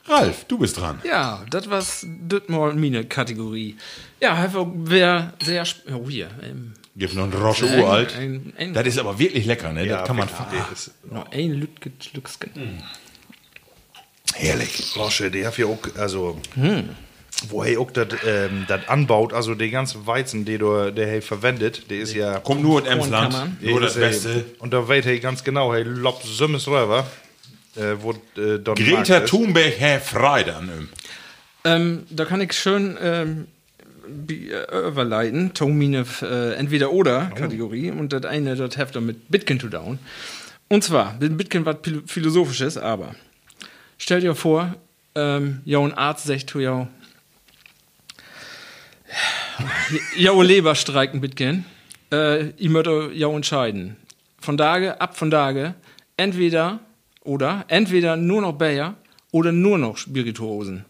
Ralf, du bist dran. Ja, das war's das mal meine Kategorie. Ja, einfach wer sehr oh hier, ähm, Gibt noch einen Rosche Ein- uralt. ein- ein- das ist aber wirklich lecker, ne? das kann man ist noch ein Lütke Lücksken. herrlich. Rosche, der hat ja auch, also, wo er auch das ähm, das anbaut, also den ganzen Weizen, den du, der er verwendet, der ist ja. Kommt nur in Emsland. Nur das äh, Beste. Und da weiß er ganz genau, er lobt Sümmes rüber, äh, wo äh, dort Greta. Thunberg, Herr Freidan. Ähm, da kann ich schön ähm, äh, überleiten, Tomine äh, entweder oder Kategorie und das eine das Hefter mit Bitcoin to down. Und zwar, Bitcoin was philosophisches, aber stell dir vor, ähm, ja ein Arzt sagt zu ja, ja Leber streiken Bitcoin, äh, ich möchte ja entscheiden. Von Tage ab von Tage entweder oder entweder nur noch Bayer oder nur noch Spirituosen.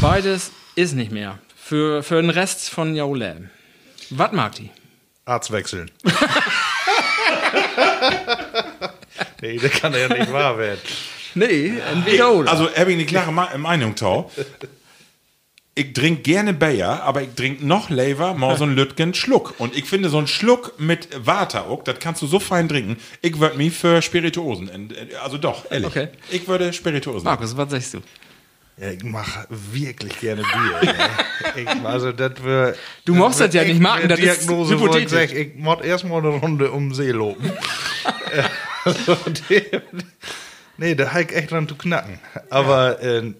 Beides ist nicht mehr. Für, für den Rest von Jaulem. Was mag die? Arzt wechseln. *laughs* nee, das kann ja nicht wahr werden. Nee, entweder oder. Also, habe ich eine klare Me- Meinung, Tau. Ich trinke gerne Bayer, aber ich trinke noch lieber mal so einen *laughs* Lütgen Schluck. Und ich finde, so einen Schluck mit Water auch, das kannst du so fein trinken. Ich würde mich für Spirituosen, ent- also doch, ehrlich. Okay. Ich würde Spirituosen. Markus, was sagst du? Ja, ich mache wirklich gerne Bier. ne? *laughs* ich, also, das wär, Du mochtest das ja nicht machen, das ist Diagnose, wo ich hypothetisch. sag, ich muss erstmal eine Runde um den See loben. Also, nee, da habe ich echt dran zu knacken. Aber äh,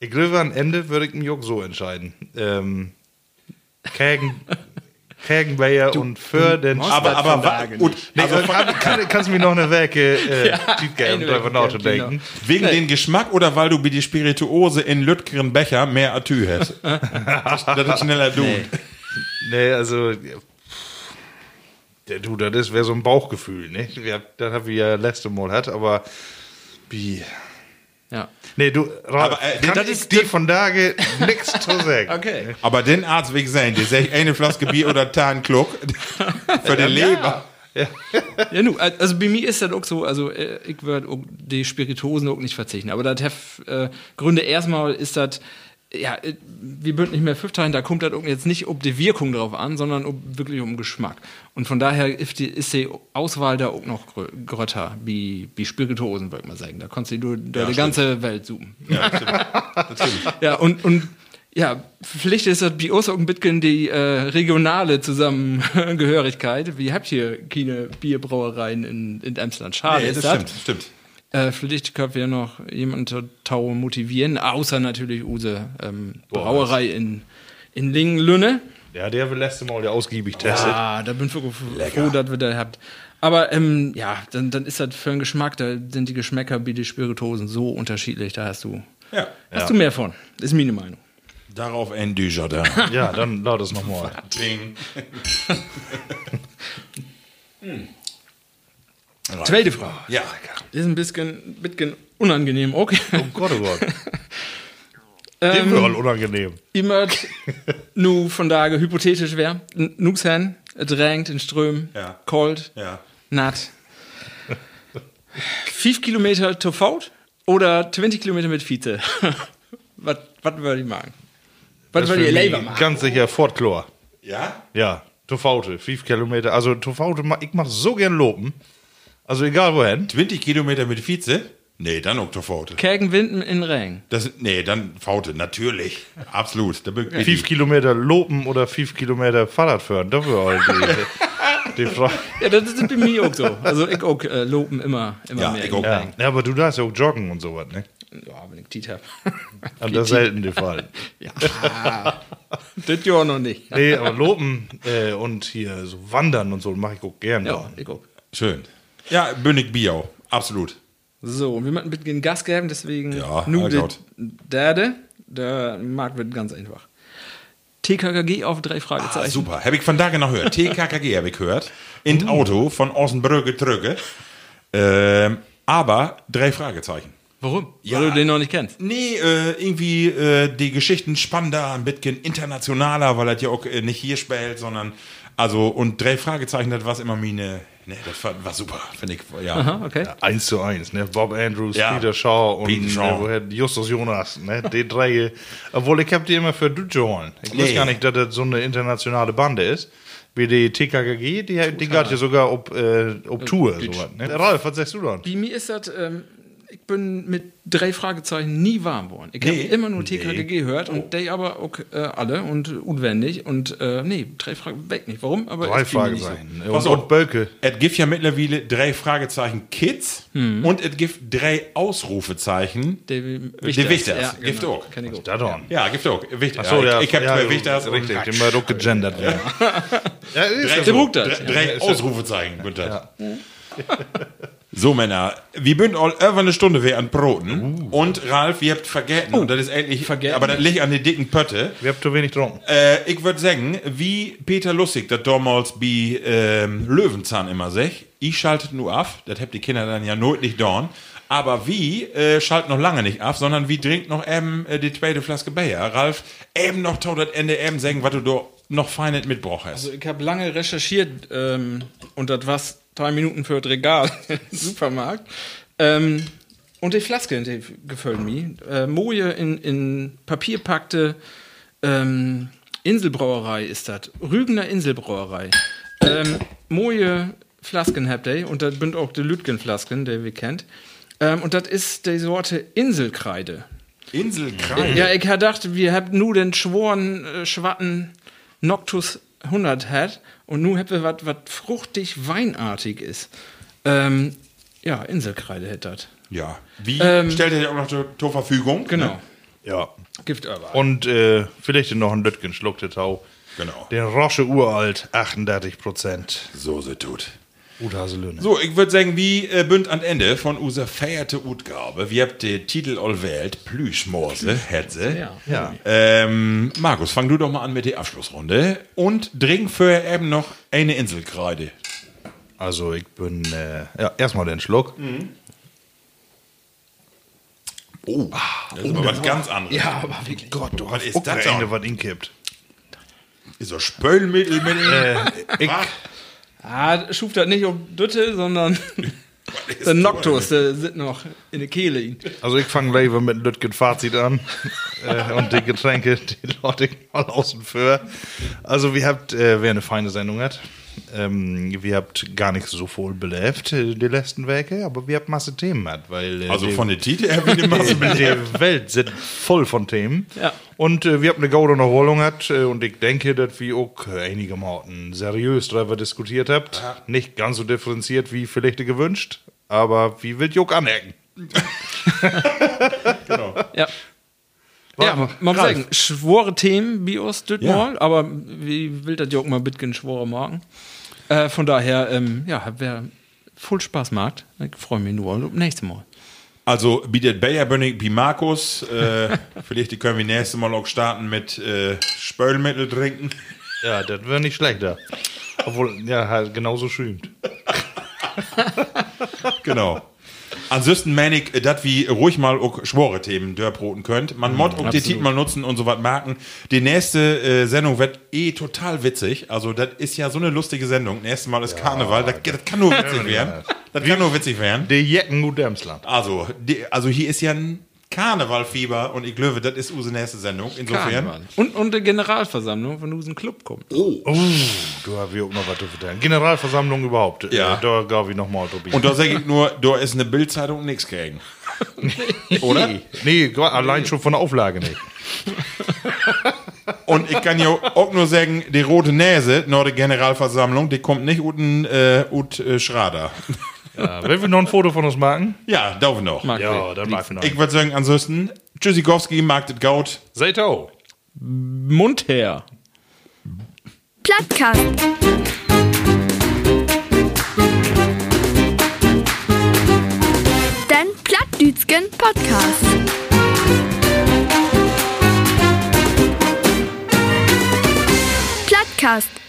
ich glaube, am Ende würde ich mich auch so entscheiden. Ähm, Kägen, Kägenbayer und für den aber, aber, gut, Nee, also also, kann, kann, kannst du mir noch eine Werke äh, *laughs* ja, drüber Werke, nachzudenken? wegen den Geschmack oder weil du bei die Spirituose in Lütkeren Becher mehr Atü hast? das, *laughs* das ist schneller du. Nee, also. ja, Der, du, das wäre so ein Bauchgefühl, ne? Das haben wir ja letzte Mal hat, aber. Wie. Ja. Nee, du, Ralf, Aber, äh, kann das ich ist- die von Tage nichts *laughs* zu sagen. Okay. Aber den Arzt will ich sein, der sagt eine Flaske Bier oder Tan Kluck *laughs* für die Leber. Ja, nu, also bei mir ist das auch so, also äh, ich würde die Spirituosen auch nicht verzichten. Aber das hat äh, Gründe erstmal ist das, ja, äh, wir würden nicht mehr fünf teilen, da kommt das auch jetzt nicht um die Wirkung drauf an, sondern um, wirklich um Geschmack. Und von daher ist die, ist die Auswahl da auch noch grö- grötter, wie, wie Spirituosen, würde ich mal sagen. Da kannst du durch, durch die ganze Welt zoomen. Ja. Natürlich. *laughs* Ja, und, und ja, Pflicht ist das bei uns auch ein bisschen die äh, regionale Zusammengehörigkeit. Wir habt hier keine Bierbrauereien in, in Emsland. Schade Nee, ist das das. stimmt, stimmt. Äh, vielleicht können wir noch jemanden Tau motivieren, außer natürlich Use ähm, Brauerei in, in Lingen-Lünne. Ja, der will letzte Mal ja ausgiebig testet. Ah, da bin ich wirklich froh, dass wir da habt. Aber ähm, ja, dann, dann ist das für einen Geschmack, da sind die Geschmäcker wie die Spirituosen so unterschiedlich, da hast du, Ja. hast du mehr von. Ist meine Meinung. Darauf ein Dujardin. *laughs* Ja, dann laut es nochmal. Ding. Zweite Frage. Ja. Ist ein bisschen, bisschen unangenehm, okay. Oh Gott, oh Gott. *laughs* Ähm, Dem wäre unangenehm. Immer *laughs* nu von daher hypothetisch wäre, nu sein, es regnet in Strömen, Ja. kalt, Ja. natt. 5 Kilometer to Faut oder 20 Kilometer mit Fiete? *laughs* was würde ich machen? Was würde ihr lieber machen? Ganz sicher Fortchlor. Ja? Ja, Tofaute, 5 Kilometer. Also Tofaute, ma- ich mach so gern lopen. Also egal wohin. 20 Kilometer mit Vize? Nee, dann Oktofaute. Kägen Winden in Regen. Das, nee, dann Faute, natürlich. Absolut. Da bin ich 5 Kilometer lopen oder 5 Kilometer Fahrrad fahren. Dafür halt die, *laughs* die Frage. Ja, das ist bei mir auch so. Also ich auch äh, loben immer, immer Ja, mehr. ich auch. Ja. Ja, aber du darfst ja auch joggen und sowas, ne? Ja, wenn ich Tiet hab. Und das ist selten der Fall. ja, das ja noch nicht. Nee, aber lopen äh, und hier so wandern und so mache ich auch gern. Ja, ich auch. Schön. Ja, Bündig Biau. Absolut. So, und wir möchten ein bisschen Gas geben, deswegen Ja, nur der Derde. Der Markt wird ganz einfach. TKKG auf drei Fragezeichen. Ah, super. Habe ich von da noch gehört. TKKG habe ich gehört. In das Auto von Ossenbrücke drücke. Ähm, aber drei Fragezeichen. Warum? Ja. Weil du den noch nicht kennst. Nee, äh, irgendwie äh, die Geschichten spannender, ein bisschen internationaler, weil er ja auch äh, nicht hier spielt, sondern also und drei Fragezeichen, das war immer meine, ne, das war, war super, finde ich, ja. Aha, okay. Eins zu eins, ne? Bob Andrews, Ja. Peter Shaw und Peter Shaw. Äh, Justus Jonas, ne? Die drei. Obwohl ich hab die immer für Deutsche holen. Ich Nee. weiß gar nicht, dass das so eine internationale Bande ist. Wie die TKKG, die, die geht ja sogar ob, äh, ob Tour. Sowas, ne? Ralf, was sagst du dann? Bei mir ist das, ähm, ich bin mit drei Fragezeichen nie warm geworden. Ich Nee. habe immer nur TKKG gehört und die aber auch äh, alle und unwendig und äh, nee, drei Fragezeichen, weg nicht. Warum? Aber Drei so. Fragezeichen. Pass Und, und Bölke. Es gibt ja mittlerweile drei Fragezeichen Kids und es gibt drei Ausrufezeichen. Der Die Wichters. Wichters. Ja, Gibt genau. auch. Kenn ich auch. Da dann. Ja, gibt auch. Wicht, Ach so, ja, ich, ich habe ja, zwei ja, Wichters und Richtig, immer doch gegendert werden. Ja, ist drei, ja Der so. Drei, drei Ausrufezeichen. Günther. So, Männer, wir bünden all über eine Stunde wir an Broten. Und Ralf, ihr habt vergessen, und das ist endlich, vergessen. aber das liegt an den dicken Pötte. Wir haben zu wenig getrunken. Äh, ich würde sagen, wie Peter Lustig das damals bei ähm, Löwenzahn immer sagt, ich schaltet nur ab, das habt die Kinder dann ja not nicht dorn. Aber wie äh, schaltet noch lange nicht ab, sondern wie trinkt noch eben äh, die zweite Flaske Bier. Ralf, eben noch das Ende eben sagen, was du da noch feines mitgebracht hast. Also ich habe lange recherchiert ähm, und das war drei Minuten für das Regal *laughs* im Supermarkt. Ähm, und die Flaske, gefällt mir. Äh, Moje in, in Papier packte ähm, Inselbrauerei ist das. Rügener Inselbrauerei. Ähm, Moje Flasken habt ihr und das sind auch die Lütgen-Flasken, die wir kennt. Ähm, und das ist die Sorte Inselkreide. Inselkreis. Ja, ich hab gedacht, wir haben nur den schworen, äh, schwatten Noctus 100 hat und nun wir was, was fruchtig weinartig ist. Ähm, ja, Inselkreide hätte das. Ja. Wie Ähm, stellt ihr die auch noch zur, zur Verfügung? Genau. Ne? Ja. Gift aber. Und äh, vielleicht noch ein Lütgen schluckte Tau. Genau. Den Rosche Uralt, 38 Prozent. So se tut. Uthaselöhne. So, ich würde sagen, wie äh, bünd an Ende von unserer feierte Utgabe. Wir habt den Titel all wählt, Plüschmorse, Hetze. Ja. Ja. Ähm, Markus, fang du doch mal an mit der Abschlussrunde und trink für eben noch eine Inselkreide. Also ich bin, äh, ja, erstmal den Schluck. Oh, das ist aber was ganz anderes. Ja, aber wirklich. Gott, du Was ist ist das eine, was ihn kippt. Ist so Spölmittel mit Äh, ich? Ah, schuf das nicht um Dütte, sondern *laughs* der Noctus, der sitzt noch in der Kehle. ihn. also ich fange lieber mit dem Lütgen Fazit an. *laughs* äh, und die Getränke, die Leute mal außen vor. Also wir habt, äh, wer eine feine Sendung hat, ähm, wir habt gar nicht so voll belebt, äh, die letzten Werke, aber wir habt Masse Themen hat, weil äh, Also die- von der Titel her wie die *laughs* Masse die Welt sind voll von Themen. Ja. Und äh, wir haben eine gaude Erholung hat äh, und ich denke, dass wir auch einige Morten seriös darüber diskutiert habt. Nicht ganz so differenziert wie vielleicht gewünscht, aber wie will Juck anecken? *laughs* Ja. Ja, man muss sagen, schwore Themen bei uns das Ja. mal, aber wie will das auch mal bisschen schwore morgen. Äh, von daher, ähm, ja, wer voll Spaß macht, ich freue mich nur auf das nächste Mal. Also bietet Bayer Bönnig wie Markus. Äh, *laughs* vielleicht können wir nächstes Mal auch starten mit äh, Spölmittel trinken. Ja, das wäre nicht schlechter. Obwohl, ja, halt genauso schäumt. Genau. Ansonsten meine ich, dass wir ruhig mal auch schwore Themen dörproten könnt. Man mod auch die Titel mal nutzen und so was merken. Die nächste äh, Sendung wird eh total witzig. Also, das ist ja so eine lustige Sendung. Nächstes Mal ist Karneval. Das, das kann nur witzig werden. Das kann nur witzig werden. Die Jecken gut Dämsland. Also, die, also hier ist ja ein Karnevalfieber und ich glaube, das ist unsere nächste Sendung. Insofern. Karneval. Und, und die Generalversammlung von diesem Club kommt. Oh, du hast auch noch was zu vertellen. Generalversammlung überhaupt. Ja. Äh, Da gab ich noch mal drüber. Und da sage ich nur, da ist eine Bildzeitung nichts gegen. *laughs* Oder? Nee, allein schon von der Auflage nicht. *laughs* Und ich kann ja auch nur sagen, die rote Näse nach der Generalversammlung, die kommt nicht ut, äh, ut äh, Schrader. Ja, will wir noch ein Foto von uns machen? Ja, darf ich noch. Mag Ja, dann mag ich noch. Ich würde sagen, ansonsten, Tschüssikowski, das Gaut. Seid auch. Mund her. Plattkast. Den Plattdütschen Podcast. Plattkast.